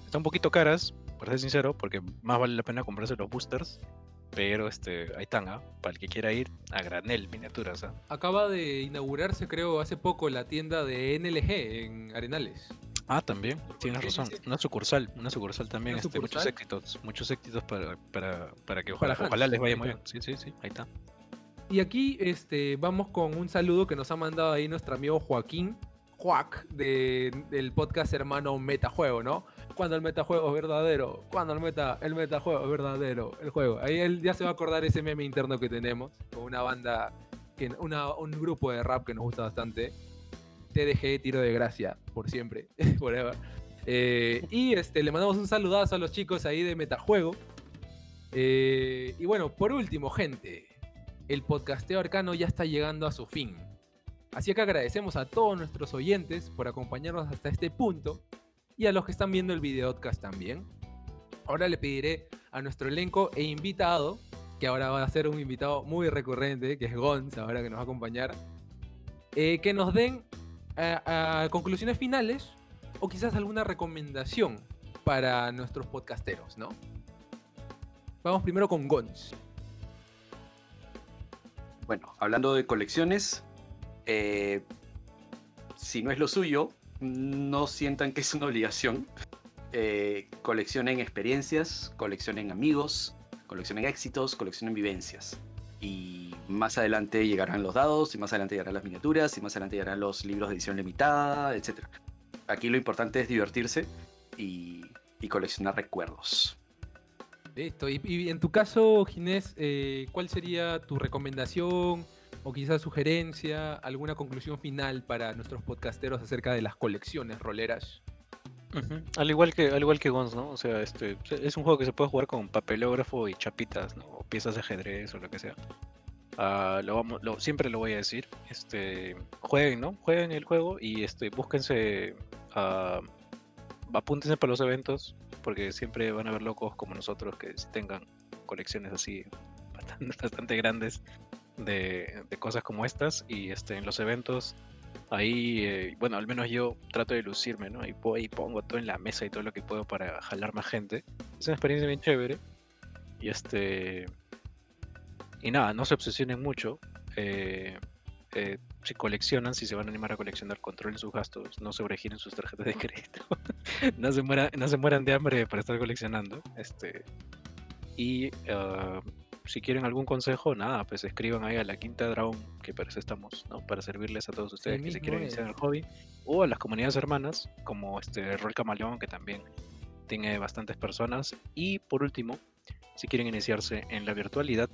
están un poquito caras, para ser sincero, porque más vale la pena comprarse los boosters. Pero este, ahí están, ¿ah? Para el que quiera ir, a granel miniaturas, ¿ah? Acaba de inaugurarse, creo, hace poco la tienda de NLG en Arenales. Ah, también, tienes razón. Una sucursal, una sucursal también, Una este, muchos éxitos, muchos éxitos para, para, para que Para ojalá, Hans, ojalá les vaya muy bien. Sí, sí, sí, ahí está. Y aquí este, vamos con un saludo que nos ha mandado ahí nuestro amigo Joaquín, Joac, de- del podcast hermano Metajuego, ¿no? Cuando el metajuego es verdadero, cuando el, meta, el metajuego es verdadero, el juego. Ahí él ya se va a acordar ese meme interno que tenemos, con una banda, un grupo de rap que nos gusta bastante. TDG, tiro de gracia, por siempre, forever. Eh, y este, le mandamos un saludazo a los chicos ahí de Metajuego. Eh, y bueno, por último, gente, el podcasteo arcano ya está llegando a su fin. Así que agradecemos a todos nuestros oyentes por acompañarnos hasta este punto y a los que están viendo el videocast también. Ahora le pediré a nuestro elenco e invitado, que ahora va a ser un invitado muy recurrente, que es Gonz, ahora que nos va a acompañar, eh, que nos den eh, conclusiones finales o quizás alguna recomendación para nuestros podcasteros, ¿no? Vamos primero con Gons. Bueno, hablando de colecciones, eh, si no es lo suyo, no sientan que es una obligación. Eh, coleccionen experiencias, coleccionen amigos, coleccionen éxitos, coleccionen vivencias. Y más adelante llegarán los dados, y más adelante llegarán las miniaturas, y más adelante llegarán los libros de edición limitada, etc. Aquí lo importante es divertirse y, y coleccionar recuerdos. Listo. Y, en tu caso, Ginés, eh, ¿cuál sería tu recomendación o quizás sugerencia, alguna conclusión final para nuestros podcasteros acerca de las colecciones roleras? Al igual que, al igual que Gons, ¿no? O sea, este, es un juego que se puede jugar con papelógrafo y chapitas, ¿no? O piezas de ajedrez o lo que sea. Ah, lo vamos, lo- siempre lo voy a decir. Este, jueguen, ¿no? Jueguen el juego y este, búsquense, ah, apúntense para los eventos, porque siempre van a haber locos como nosotros que tengan colecciones así bastante, bastante grandes de, cosas como estas. Y este, en los eventos ahí, eh, bueno, al menos yo trato de lucirme, ¿no? Y, ahí pongo todo en la mesa y todo lo que puedo para jalar más gente. Es una experiencia bien chévere. Y este. Y nada, no se obsesionen mucho. eh, eh, si coleccionan, si se van a animar a coleccionar, controlen sus gastos, no sobregiren sus tarjetas de crédito. no, se muera- no se mueran de hambre para estar coleccionando. Este. Y ah, si quieren algún consejo, nada, pues escriban ahí a la Quinta Dragon, que para eso estamos, ¿no? Para servirles a todos ustedes que se quieren iniciar en el hobby, o a las comunidades hermanas, como este Rol Camaleón, que también tiene bastantes personas. Y por último, si quieren iniciarse en la virtualidad,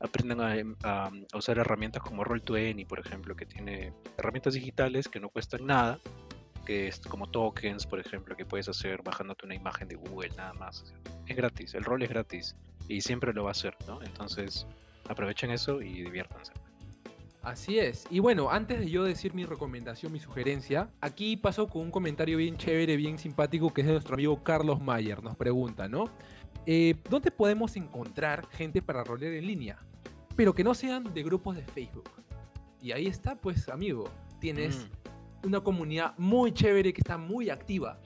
aprendan a, em, a- a usar herramientas como Roll20, por ejemplo, que tiene herramientas digitales que no cuestan nada, que es como tokens, por ejemplo, que puedes hacer bajándote una imagen de Google nada más. Es gratis, el rol es gratis y siempre lo va a hacer, ¿no? Entonces, aprovechen eso y diviértanse. Así es. Y bueno, antes de yo decir mi recomendación, mi sugerencia, aquí paso con un comentario bien chévere, bien simpático, que es de nuestro amigo Carlos Mayer. Nos pregunta, ¿no? Eh, ¿Dónde podemos encontrar gente para rolear en línea? Pero que no sean de grupos de Facebook. Y ahí está, pues, amigo. Tienes Mm, una comunidad muy chévere que está muy activa,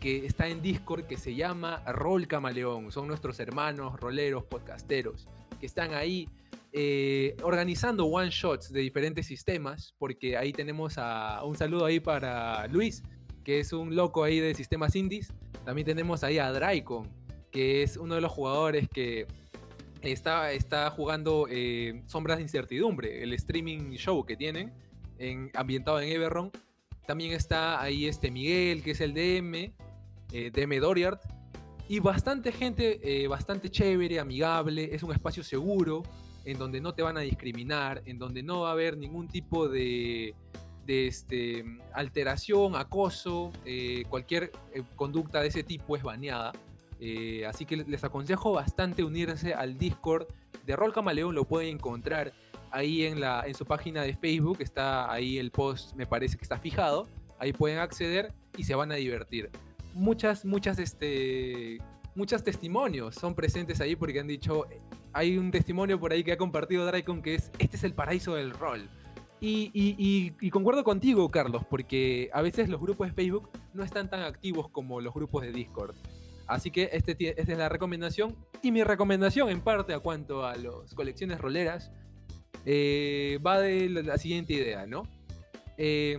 que está en Discord, que se llama Rol Camaleón. Son nuestros hermanos roleros, podcasteros, que están ahí eh, organizando one shots de diferentes sistemas, porque ahí tenemos a un saludo ahí para Luis, que es un loco ahí de sistemas indies. También tenemos ahí a Draicon, que es uno de los jugadores que está, está jugando eh, Sombras de Incertidumbre, el streaming show que tienen, en, ambientado en Everron. También está ahí este Miguel, que es el DM, eh, DM. Y bastante gente, eh, bastante chévere, amigable, es un espacio seguro, en donde no te van a discriminar, en donde no va a haber ningún tipo de, este, alteración, acoso, eh, cualquier eh, conducta de ese tipo es baneada. Así que les aconsejo bastante unirse al Discord de Rol Camaleón, lo pueden encontrar ahí en, la, en su página de Facebook, está ahí el post, me parece que está fijado, ahí pueden acceder y se van a divertir. Muchas, muchas, este, muchos testimonios son presentes ahí porque han dicho, hay un testimonio por ahí que ha compartido Dragon que es, este es el paraíso del rol. Y, concuerdo contigo, Carlos, porque a veces los grupos de Facebook no están tan activos como los grupos de Discord. Así que este, esta es la recomendación. Y mi recomendación en parte a cuanto a las colecciones roleras eh, va de la, la siguiente idea, ¿no? Eh,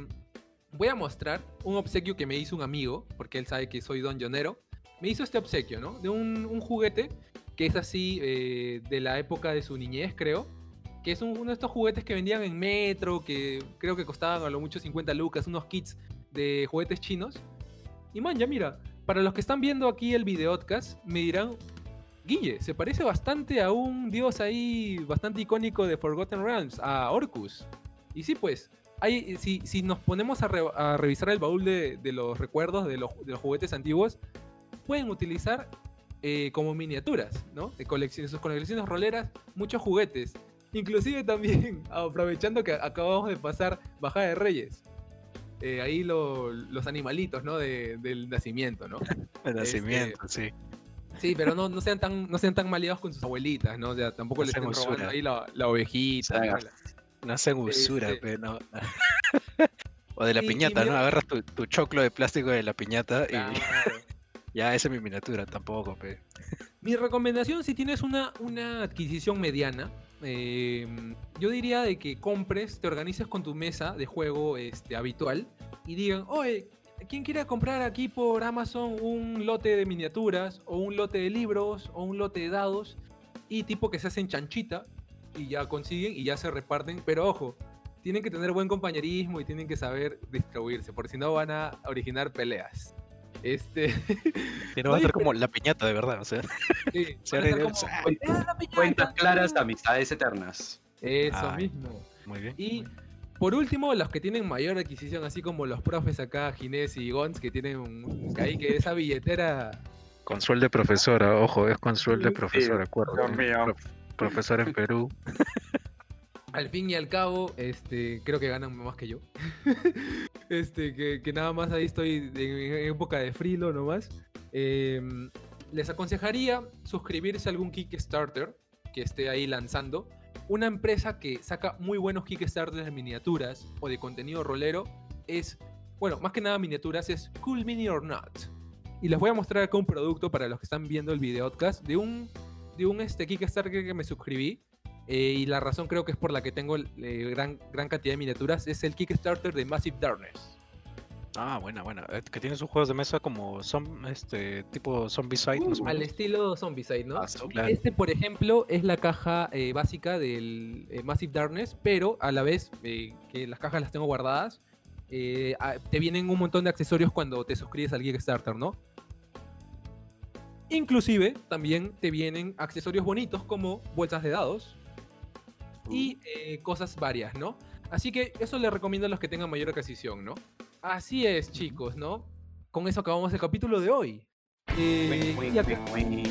voy a mostrar un obsequio que me hizo un amigo, porque él sabe que soy don Jonero. Me hizo este obsequio, ¿no? De un, juguete que es así eh, de la época de su niñez, creo. Que es un- uno de estos juguetes que vendían en metro, que creo que costaban a lo mucho 50 lucas, unos kits de juguetes chinos. Y man, ya mira, para los que están viendo aquí el videocast, me dirán, Guille, se parece bastante a un dios ahí bastante icónico de Forgotten Realms, a Orcus. Y sí, pues, hay, si, si nos ponemos a, re- a revisar el baúl de, de los recuerdos de los, de los juguetes antiguos, pueden utilizar eh, como miniaturas, ¿no? De colecciones, sus colecciones roleras, muchos juguetes. Inclusive también, aprovechando que acabamos de pasar Bajada de Reyes. eh, ahí lo- los animalitos, ¿no? De- del nacimiento, ¿no? El Este, nacimiento, sí. Sí, pero no, no sean tan, no sean tan maleados con sus abuelitas, ¿no? O sea, tampoco No le sean estén robando ahí la, la ovejita. No hacen usura, Este- pe, no. o de la Y- y piñata, ¿no? Agarras tu, tu choclo de plástico de la piñata y ya esa es mi miniatura, tampoco, pe. Mi recomendación, si tienes una, una adquisición mediana, em, yo diría de que compres, te organices con tu mesa de juego este, habitual y digan, oye, ¿quién quiere comprar aquí por Amazon un lote de miniaturas o un lote de libros o un lote de dados? Y tipo que se hacen chanchita y ya consiguen y ya se reparten, pero ojo, tienen que tener buen compañerismo y tienen que saber distribuirse, porque si no van a originar peleas. Este. No va a ser como la piñata de verdad, o sea. Cuentas claras, amistades eternas. Eso Ay. mismo. Muy bien. Y por último, los que tienen mayor adquisición, así como los profes acá, Ginés y Gons, que tienen un, que ahí que esa billetera. Consuel de profesora, ojo, es consuel de Sí, profesora, acuérdate. Dios mío. Prof- Profesor en Perú. al fin y al cabo, este, creo que ganan más que yo. este, que, nada más ahí estoy en época de frilo nomás. Em, les aconsejaría suscribirse a algún Kickstarter que esté ahí lanzando. Una empresa que saca muy buenos Kickstarters de miniaturas o de contenido rolero es, bueno, más que nada miniaturas, es Cool Mini or Not. Y les voy a mostrar acá un producto para los que están viendo el videocast de un, de un este, Kickstarter que me suscribí. Eh, y la razón creo que es por la que tengo eh, gran, gran cantidad de miniaturas. Es el Kickstarter de Massive Darkness. Ah, buena, buena. Eh, Que tiene sus juegos de mesa como este, tipo Zombicide, Uh, Al estilo Zombicide, ¿no? Ah, sí, claro. Este, por ejemplo, es la caja eh, básica del eh, Massive Darkness, pero a la vez eh, que las cajas las tengo guardadas, a- te vienen un montón de accesorios cuando te suscribes al Kickstarter, ¿no? Inclusive también te vienen accesorios bonitos como bolsas de dados y eh, cosas varias, ¿no? Así que eso le recomiendo a los que tengan mayor adquisición, ¿no? Así es, chicos, ¿no? Con eso acabamos el capítulo de hoy. Eh, Wink, wink, wink,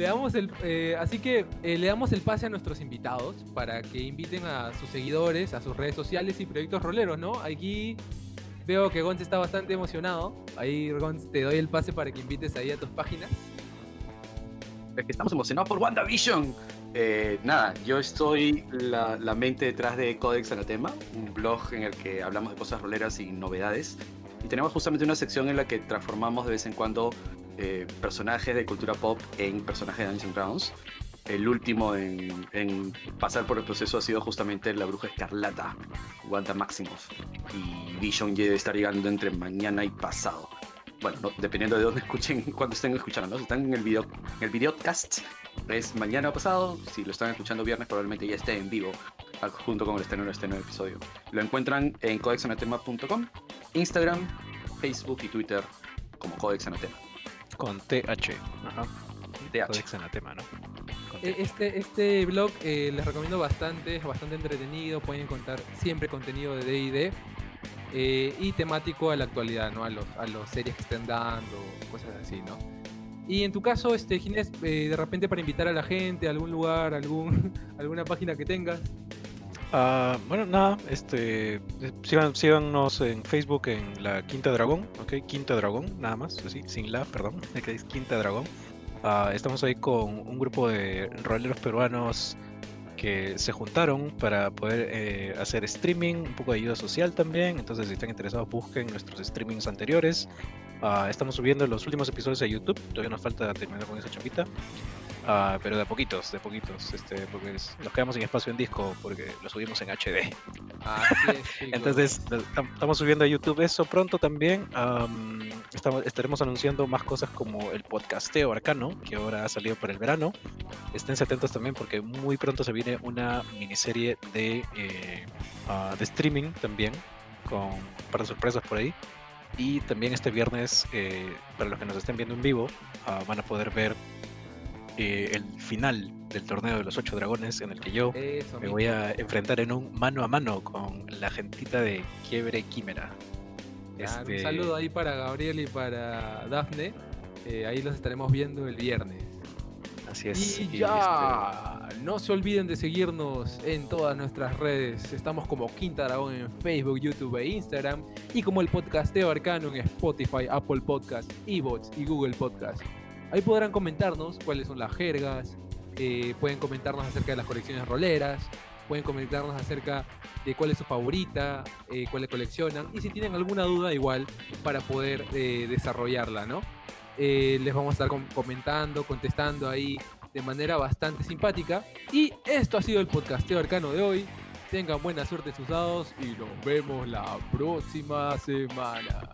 le damos el, eh, así que eh, le damos el pase a nuestros invitados para que inviten a sus seguidores, a sus redes sociales y proyectos roleros, ¿no? Aquí veo que Gonz está bastante emocionado. Ahí, Gonz, te doy el pase para que invites ahí a tus páginas. Es que estamos emocionados por WandaVision. Eh, nada, yo estoy la, mente detrás de Codex Anatema, un blog en el que hablamos de cosas roleras y novedades. Y tenemos justamente una sección en la que transformamos de vez en cuando eh, personajes de cultura pop en personajes de Dungeons Dragons. El último en, en pasar por el proceso ha sido justamente la bruja escarlata, Wanda Maximoff. Y Vision ya debe estar llegando entre mañana y pasado. Bueno, no, dependiendo de dónde escuchen, cuando estén escuchando, ¿no? Si están en el video, en el videocast, es mañana o pasado. Si lo están escuchando viernes, probablemente ya esté en vivo, junto con el estreno de este nuevo episodio. Lo encuentran en codexanatema.com, Instagram, Facebook y Twitter como Codex Anatema. Con TH. Ajá. TH. Codex Anatema, ¿no? Eh. Este, este blog eh, les recomiendo bastante, es bastante entretenido, pueden encontrar siempre contenido de D&D eh, y temático a la actualidad, ¿no? A los, a los series que estén dando, cosas así, ¿no? Y en tu caso, este, Ginés, eh, de repente para invitar a la gente a algún lugar, algún, alguna página que tengas. Ah, bueno, nada, este, sigan, síganos en Facebook en la Quinta Dragón, ¿ok? Quinta Dragón, nada más, así, sin la, perdón, que es Quinta Dragón. Ah, estamos ahí con un grupo de roleros peruanos que se juntaron para poder eh, hacer streaming, un poco de ayuda social también, entonces si están interesados busquen nuestros streamings anteriores. Ah, estamos subiendo los últimos episodios a YouTube, todavía nos falta terminar con esa chapita. Ah, pero de a poquitos, de a poquitos, este, porque nos quedamos sin espacio en disco porque lo subimos en HD. Entonces, estamos subiendo a YouTube eso pronto también. am, estamos, estaremos anunciando más cosas como el podcasteo arcano, que ahora ha salido para el verano. Esténse atentos también porque muy pronto se viene una miniserie de, eh, ah, de streaming también, con un par de sorpresas por ahí. Y también este viernes, eh, para los que nos estén viendo en vivo, ah, van a poder ver eh, el final del torneo de los ocho dragones en el que yo Eso me mismo. voy a enfrentar en un mano a mano con la gentita de Quiebre Quimera. Claro, Este, Un saludo ahí para Gabriel y para Dafne. Eh, ahí los estaremos viendo el viernes. Así es. Y y, ya, no se olviden de seguirnos en todas nuestras redes. Estamos como Quinta Dragón en Facebook, YouTube e Instagram. Y como el podcasteo arcano en Spotify, Apple Podcast, Evox y Google Podcast. Ahí podrán comentarnos cuáles son las jergas. eh, pueden comentarnos acerca de las colecciones roleras. Pueden comentarnos acerca de cuál es su favorita, eh, cuál le coleccionan. Y si tienen alguna duda, igual, para poder eh, desarrollarla, ¿no? les vamos a estar com- comentando, contestando ahí de manera bastante simpática. Y esto ha sido el podcasteo arcano de hoy. Tengan buena suerte sus dados y nos vemos la próxima semana.